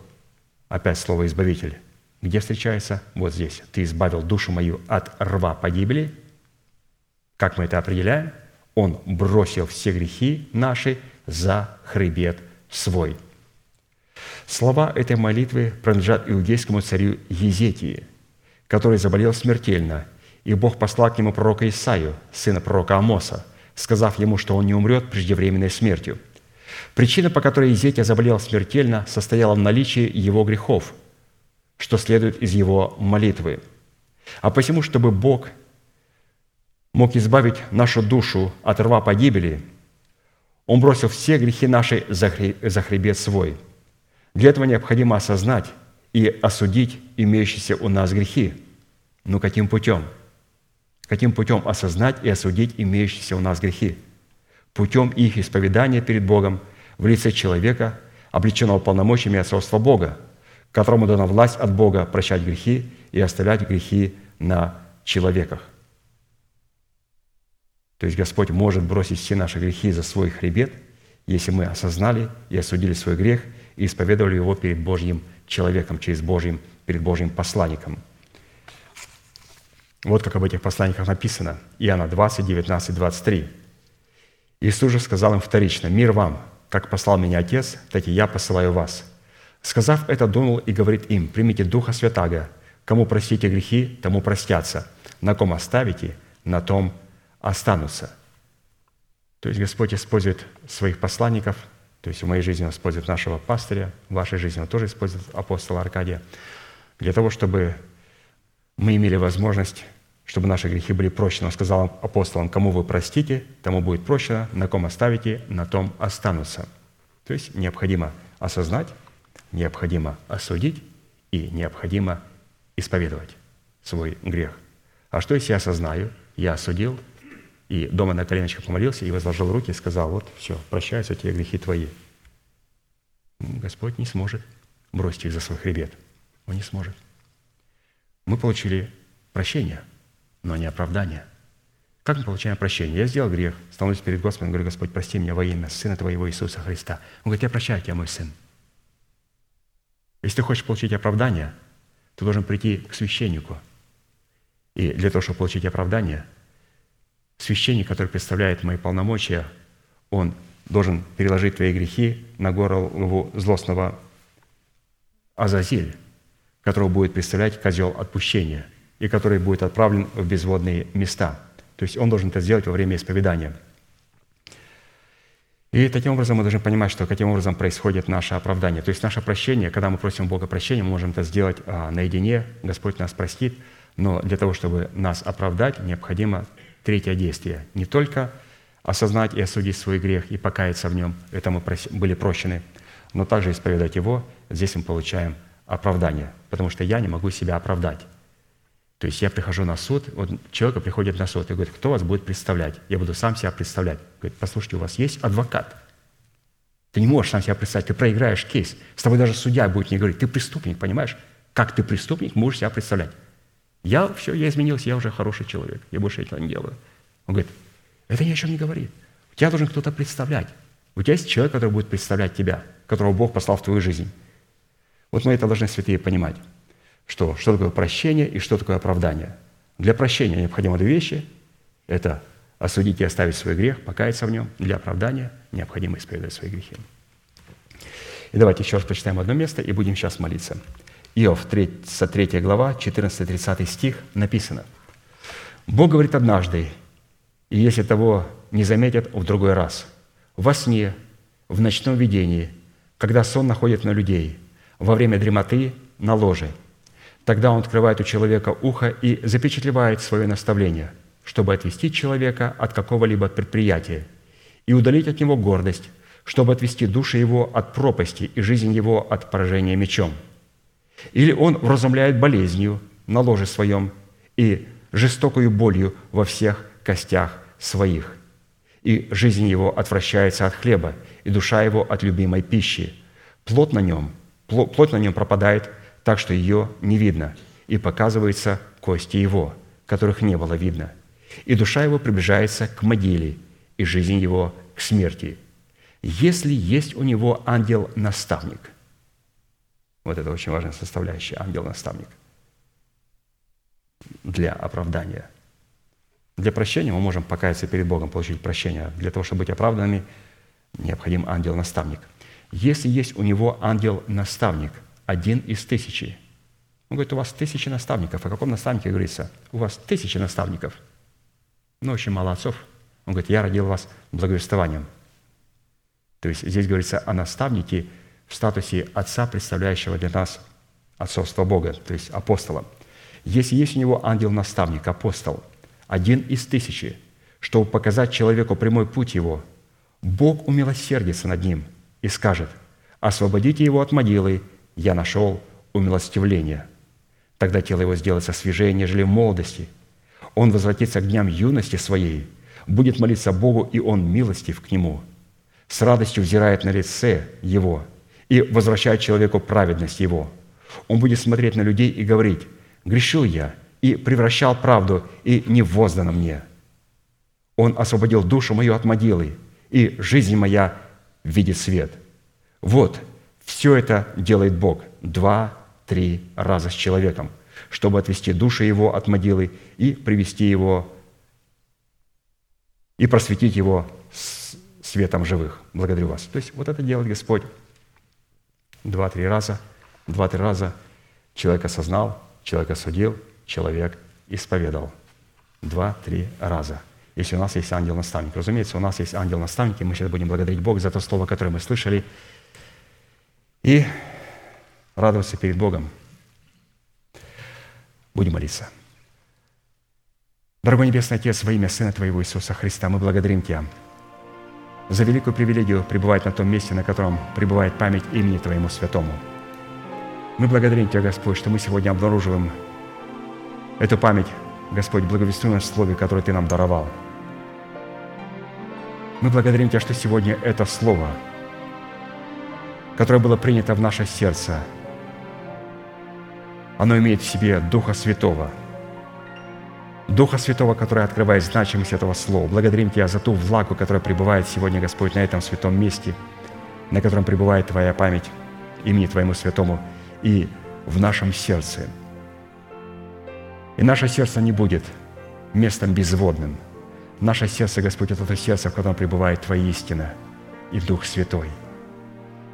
Опять слово «избавитель». Где встречается? Вот здесь. «Ты избавил душу мою от рва погибели». Как мы это определяем – он бросил все грехи наши за хребет свой. Слова этой молитвы принадлежат иудейскому царю Езекии, который заболел смертельно, и Бог послал к нему пророка Исаию, сына пророка Амоса, сказав ему, что он не умрет преждевременной смертью. Причина, по которой Езекия заболел смертельно, состояла в наличии его грехов, что следует из его молитвы. А посему, чтобы Бог – мог избавить нашу душу от рва погибели, Он бросил все грехи наши за хребет свой. Для этого необходимо осознать и осудить имеющиеся у нас грехи. Ну каким путем? Каким путем осознать и осудить имеющиеся у нас грехи? Путем их исповедания перед Богом в лице человека, облеченного полномочиями отцовства Бога, которому дана власть от Бога прощать грехи и оставлять грехи на человеках. То есть Господь может бросить все наши грехи за свой хребет, если мы осознали и осудили свой грех и исповедовали его перед Божьим человеком, через Божьим, перед Божьим посланником. Вот как об этих посланниках написано. Иоанна 20, 19, 23. Иисус же сказал им вторично, «Мир вам, как послал меня Отец, так и я посылаю вас». Сказав это, дунул и говорит им, «Примите Духа Святаго, кому простите грехи, тому простятся, на ком оставите, на том останутся. То есть Господь использует своих посланников, то есть в моей жизни Он использует нашего пастыря, в вашей жизни Он тоже использует апостола Аркадия, для того, чтобы мы имели возможность, чтобы наши грехи были прощены. Он сказал апостолам, кому вы простите, тому будет прощено, на ком оставите, на том останутся. То есть необходимо осознать, необходимо осудить и необходимо исповедовать свой грех. А что, если я осознаю, я осудил, и дома на коленочках помолился и возложил руки и сказал, вот все, прощаются те грехи твои. Господь не сможет бросить их за свой хребет. Он не сможет. Мы получили прощение, но не оправдание. Как мы получаем прощение? Я сделал грех, становлюсь перед Господом, говорю, Господь, прости меня во имя Сына Твоего Иисуса Христа. Он говорит, я прощаю тебя, мой сын. Если ты хочешь получить оправдание, ты должен прийти к священнику. И для того, чтобы получить оправдание, священник, который представляет мои полномочия, он должен переложить твои грехи на голову злостного Азазиль, которого будет представлять козел отпущения и который будет отправлен в безводные места. То есть он должен это сделать во время исповедания. И таким образом мы должны понимать, что каким образом происходит наше оправдание. То есть наше прощение, когда мы просим Бога прощения, мы можем это сделать а, наедине, Господь нас простит, но для того, чтобы нас оправдать, необходимо третье действие. Не только осознать и осудить свой грех и покаяться в нем, это мы были прощены, но также исповедать его, здесь мы получаем оправдание, потому что я не могу себя оправдать. То есть я прихожу на суд, вот человек приходит на суд и говорит, кто вас будет представлять? Я буду сам себя представлять. Говорит, послушайте, у вас есть адвокат. Ты не можешь сам себя представить, ты проиграешь кейс. С тобой даже судья будет не говорить, ты преступник, понимаешь? Как ты преступник, можешь себя представлять. Я все, я изменился, я уже хороший человек, я больше этого не делаю. Он говорит, это ни о чем не говорит. У тебя должен кто-то представлять. У тебя есть человек, который будет представлять тебя, которого Бог послал в твою жизнь. Вот мы это должны, святые, понимать, что, что такое прощение и что такое оправдание. Для прощения необходимы две вещи. Это осудить и оставить свой грех, покаяться в нем. Для оправдания необходимо исповедовать свои грехи. И давайте еще раз прочитаем одно место и будем сейчас молиться. Иов, 33 глава, 14-30 стих написано. «Бог говорит однажды, и если того не заметят в другой раз, во сне, в ночном видении, когда сон находит на людей, во время дремоты на ложе. Тогда он открывает у человека ухо и запечатлевает свое наставление, чтобы отвести человека от какого-либо предприятия и удалить от него гордость, чтобы отвести души его от пропасти и жизнь его от поражения мечом. Или он вразумляет болезнью на ложе своем и жестокую болью во всех костях своих. И жизнь его отвращается от хлеба, и душа его от любимой пищи. Плод на нем, плоть на нем пропадает, так что ее не видно, и показываются кости его, которых не было видно. И душа его приближается к могиле, и жизнь его к смерти. Если есть у него ангел-наставник, вот это очень важная составляющая, ангел-наставник, для оправдания – для прощения мы можем покаяться перед Богом, получить прощение. Для того, чтобы быть оправданными, необходим ангел-наставник. Если есть у него ангел-наставник, один из тысячи, он говорит, у вас тысячи наставников. О каком наставнике говорится? У вас тысячи наставников. Но очень мало отцов. Он говорит, я родил вас благовествованием. То есть здесь говорится о наставнике в статусе отца, представляющего для нас отцовство Бога, то есть апостола. Если есть у него ангел-наставник, апостол – один из тысячи, чтобы показать человеку прямой путь его, Бог умилосердится над ним и скажет, «Освободите его от могилы, я нашел умилостивление». Тогда тело его сделается свежее, нежели в молодости. Он возвратится к дням юности своей, будет молиться Богу, и он милостив к нему. С радостью взирает на лице его и возвращает человеку праведность его. Он будет смотреть на людей и говорить, «Грешил я, и превращал правду, и не воздано мне. Он освободил душу мою от могилы, и жизнь моя видит свет. Вот, все это делает Бог два-три раза с человеком, чтобы отвести душу его от могилы и привести его и просветить его светом живых. Благодарю вас. То есть вот это делает Господь два-три раза, два-три раза человек осознал, человек осудил, человек исповедовал. Два-три раза. Если у нас есть ангел-наставник. Разумеется, у нас есть ангел-наставник, и мы сейчас будем благодарить Бога за то слово, которое мы слышали, и радоваться перед Богом. Будем молиться. Дорогой Небесный Отец, во имя Сына Твоего Иисуса Христа, мы благодарим Тебя за великую привилегию пребывать на том месте, на котором пребывает память имени Твоему Святому. Мы благодарим Тебя, Господь, что мы сегодня обнаруживаем эту память, Господь, благовествуем в Слове, которое Ты нам даровал. Мы благодарим Тебя, что сегодня это Слово, которое было принято в наше сердце, оно имеет в себе Духа Святого. Духа Святого, который открывает значимость этого слова. Благодарим Тебя за ту влагу, которая пребывает сегодня, Господь, на этом святом месте, на котором пребывает Твоя память имени Твоему Святому и в нашем сердце. И наше сердце не будет местом безводным. Наше сердце, Господь, это то сердце, в котором пребывает Твоя истина и Дух Святой.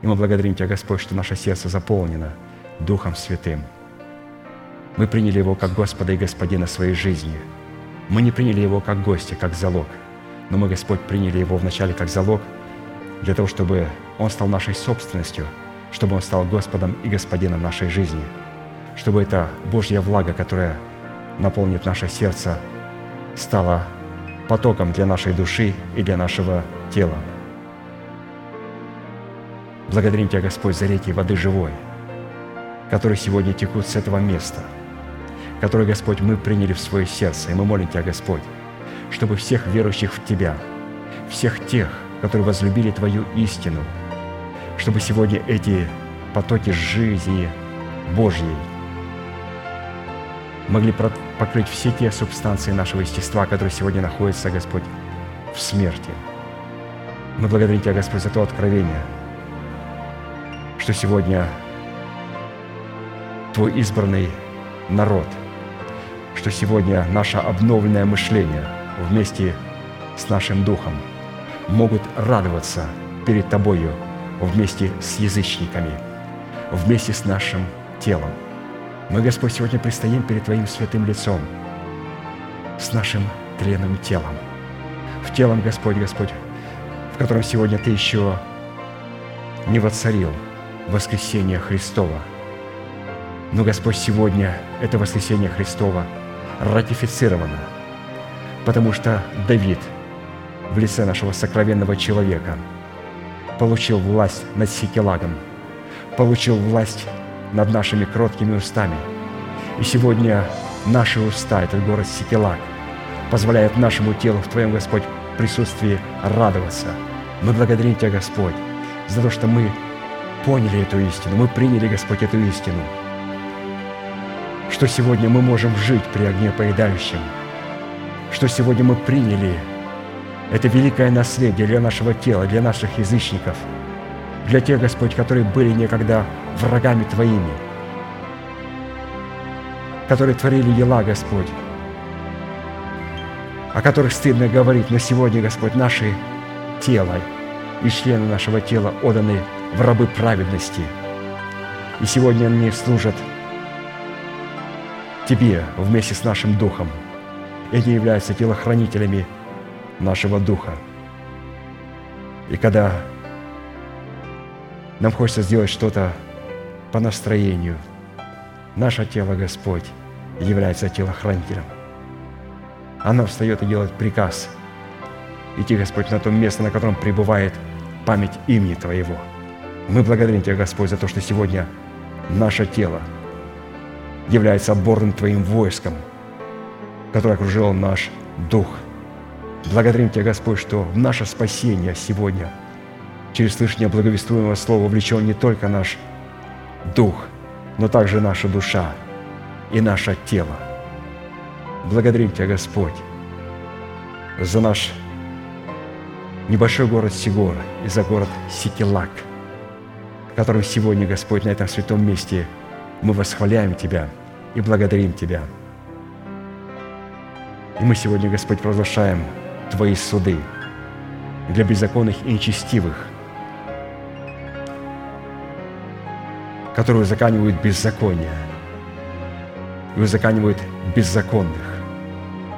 И мы благодарим Тебя, Господь, что наше сердце заполнено Духом Святым – мы приняли Его как Господа и Господина своей жизни. Мы не приняли Его как гостя, как залог. Но мы, Господь, приняли Его вначале как залог для того, чтобы Он стал нашей собственностью, чтобы Он стал Господом и Господином нашей жизни, чтобы эта Божья влага, которая наполнит наше сердце, стала потоком для нашей души и для нашего тела. Благодарим Тебя, Господь, за реки воды живой, которые сегодня текут с этого места – который, Господь, мы приняли в свое сердце. И мы молим Тебя, Господь, чтобы всех верующих в Тебя, всех тех, которые возлюбили Твою истину, чтобы сегодня эти потоки жизни Божьей могли покрыть все те субстанции нашего естества, которые сегодня находятся, Господь, в смерти. Мы благодарим Тебя, Господь, за то откровение, что сегодня Твой избранный народ – что сегодня наше обновленное мышление вместе с нашим духом могут радоваться перед Тобою вместе с язычниками, вместе с нашим телом. Мы, Господь, сегодня предстоим перед Твоим святым лицом с нашим тленным телом. В телом, Господь, Господь, в котором сегодня Ты еще не воцарил воскресение Христова. Но, Господь, сегодня это воскресение Христова – ратифицировано, потому что Давид в лице нашего сокровенного человека получил власть над Сикелагом, получил власть над нашими кроткими устами. И сегодня наши уста, этот город Сикелаг, позволяет нашему телу в Твоем, Господь, присутствии радоваться. Мы благодарим Тебя, Господь, за то, что мы поняли эту истину, мы приняли, Господь, эту истину – что сегодня мы можем жить при огне поедающем, что сегодня мы приняли это великое наследие для нашего тела, для наших язычников, для тех, Господь, которые были некогда врагами Твоими, которые творили ела, Господь, о которых стыдно говорить, но сегодня, Господь, наши тело и члены нашего тела отданы в рабы праведности. И сегодня они служат Тебе вместе с нашим Духом. Эти являются телохранителями нашего Духа. И когда нам хочется сделать что-то по настроению, наше тело, Господь, является телохранителем. Оно встает и делает приказ идти, Господь, на то место, на котором пребывает память имени Твоего. Мы благодарим Тебя, Господь, за то, что сегодня наше тело – является отборным Твоим войском, которое окружил наш дух. Благодарим Тебя, Господь, что в наше спасение сегодня через слышание благовествуемого слова влечен не только наш дух, но также наша душа и наше тело. Благодарим Тебя, Господь, за наш небольшой город Сигор и за город Сикелак, в котором сегодня, Господь, на этом святом месте – мы восхваляем Тебя и благодарим Тебя. И мы сегодня, Господь, провозглашаем Твои суды для беззаконных и нечестивых, которые узаканивают беззаконие и узаканивают беззаконных,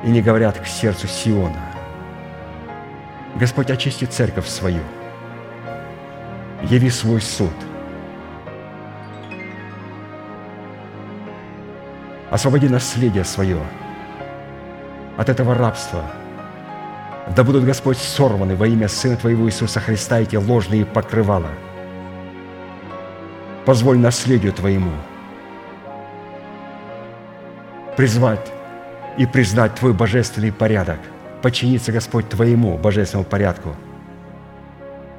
и не говорят к сердцу Сиона. Господь, очисти церковь свою, яви свой суд – Освободи наследие свое от этого рабства. Да будут, Господь, сорваны во имя Сына Твоего Иисуса Христа эти ложные покрывала. Позволь наследию Твоему призвать и признать Твой божественный порядок, подчиниться, Господь, Твоему божественному порядку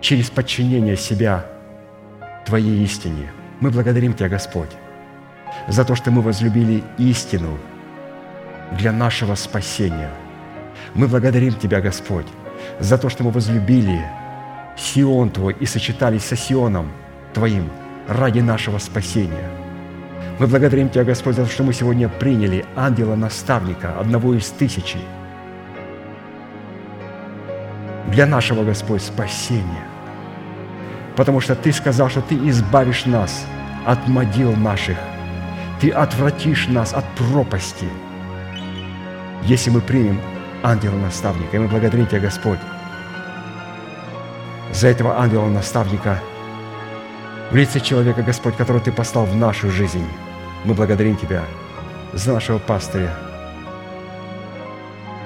через подчинение себя Твоей истине. Мы благодарим Тебя, Господь, за то, что мы возлюбили истину для нашего спасения. Мы благодарим Тебя, Господь, за то, что мы возлюбили Сион Твой и сочетались со Сионом Твоим ради нашего спасения. Мы благодарим Тебя, Господь, за то, что мы сегодня приняли ангела-наставника, одного из тысячи, для нашего, Господь, спасения. Потому что Ты сказал, что Ты избавишь нас от могил наших, Ты отвратишь нас от пропасти, если мы примем ангела-наставника. И мы благодарим Тебя, Господь, за этого ангела-наставника в лице человека, Господь, которого Ты послал в нашу жизнь. Мы благодарим Тебя за нашего пастыря,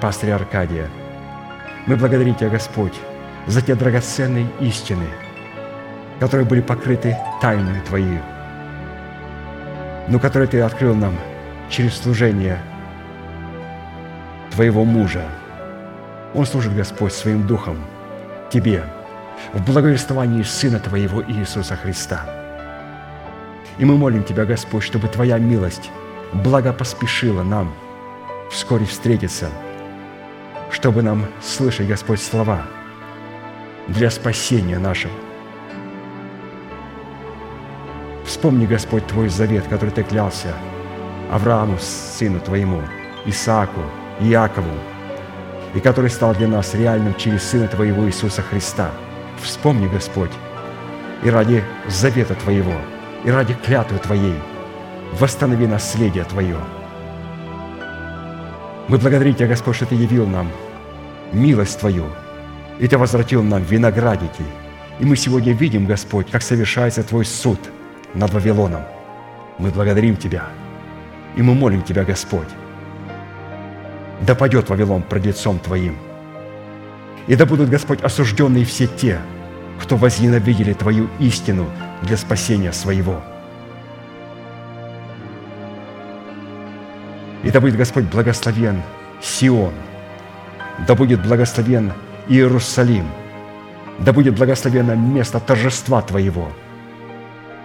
пастыря Аркадия. Мы благодарим Тебя, Господь, за те драгоценные истины, которые были покрыты тайной Твоей, но которые Ты открыл нам через служение Твоего мужа. Он служит, Господь, своим духом Тебе – в благовествовании Сына Твоего Иисуса Христа. И мы молим Тебя, Господь, чтобы Твоя милость благо поспешила нам вскоре встретиться, чтобы нам слышать, Господь, слова для спасения нашего. Вспомни, Господь, Твой завет, который Ты клялся Аврааму, сыну Твоему, Исааку, Иакову, и который стал для нас реальным через Сына Твоего Иисуса Христа – Вспомни, Господь, и ради завета Твоего, и ради клятвы Твоей восстанови наследие Твое. Мы благодарим Тебя, Господь, что Ты явил нам милость Твою, и Ты возвратил нам виноградники. И мы сегодня видим, Господь, как совершается Твой суд над Вавилоном. Мы благодарим Тебя, и мы молим Тебя, Господь, да падет Вавилон пред лицом Твоим – и да будут, Господь, осужденные все те, кто возненавидели Твою истину для спасения своего. И да будет, Господь, благословен Сион, да будет благословен Иерусалим, да будет благословено место торжества Твоего.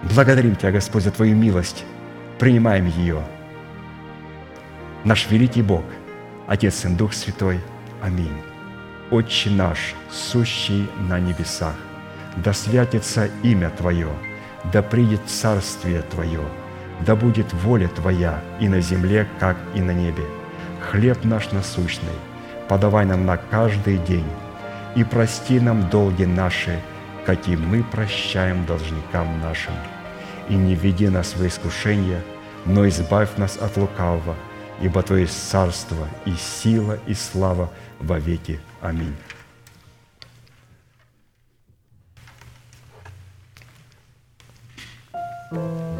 Благодарим Тебя, Господь, за Твою милость, принимаем ее. Наш великий Бог, Отец и Дух Святой. Аминь. Отче наш, сущий на небесах, да святится имя Твое, да придет царствие Твое, да будет воля Твоя и на земле, как и на небе. Хлеб наш насущный, подавай нам на каждый день, и прости нам долги наши, как и мы прощаем должникам нашим. И не веди нас в искушение, но избавь нас от лукавого, ибо Твое царство и сила и слава во веки. Аминь. всегда, премудрый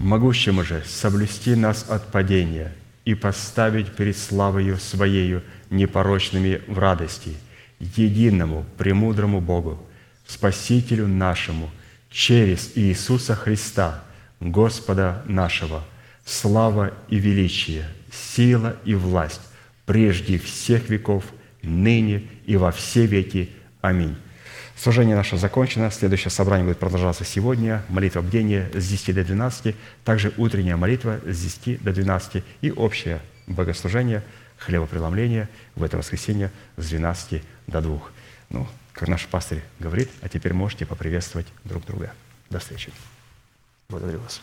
Могущему же соблюсти нас от падения и поставить перед славою Своею непорочными в радости, единому, премудрому Богу, Спасителю нашему, через Иисуса Христа, Господа нашего, слава и величие, сила и власть прежде всех веков, ныне и во все веки. Аминь. Служение наше закончено. Следующее собрание будет продолжаться сегодня. Молитва бдения с 10 до 12. Также утренняя молитва с 10 до 12. И общее богослужение, хлебопреломление в это воскресенье с 12 до 2. Ну, как наш пастырь говорит, а теперь можете поприветствовать друг друга. До встречи. Благодарю вас.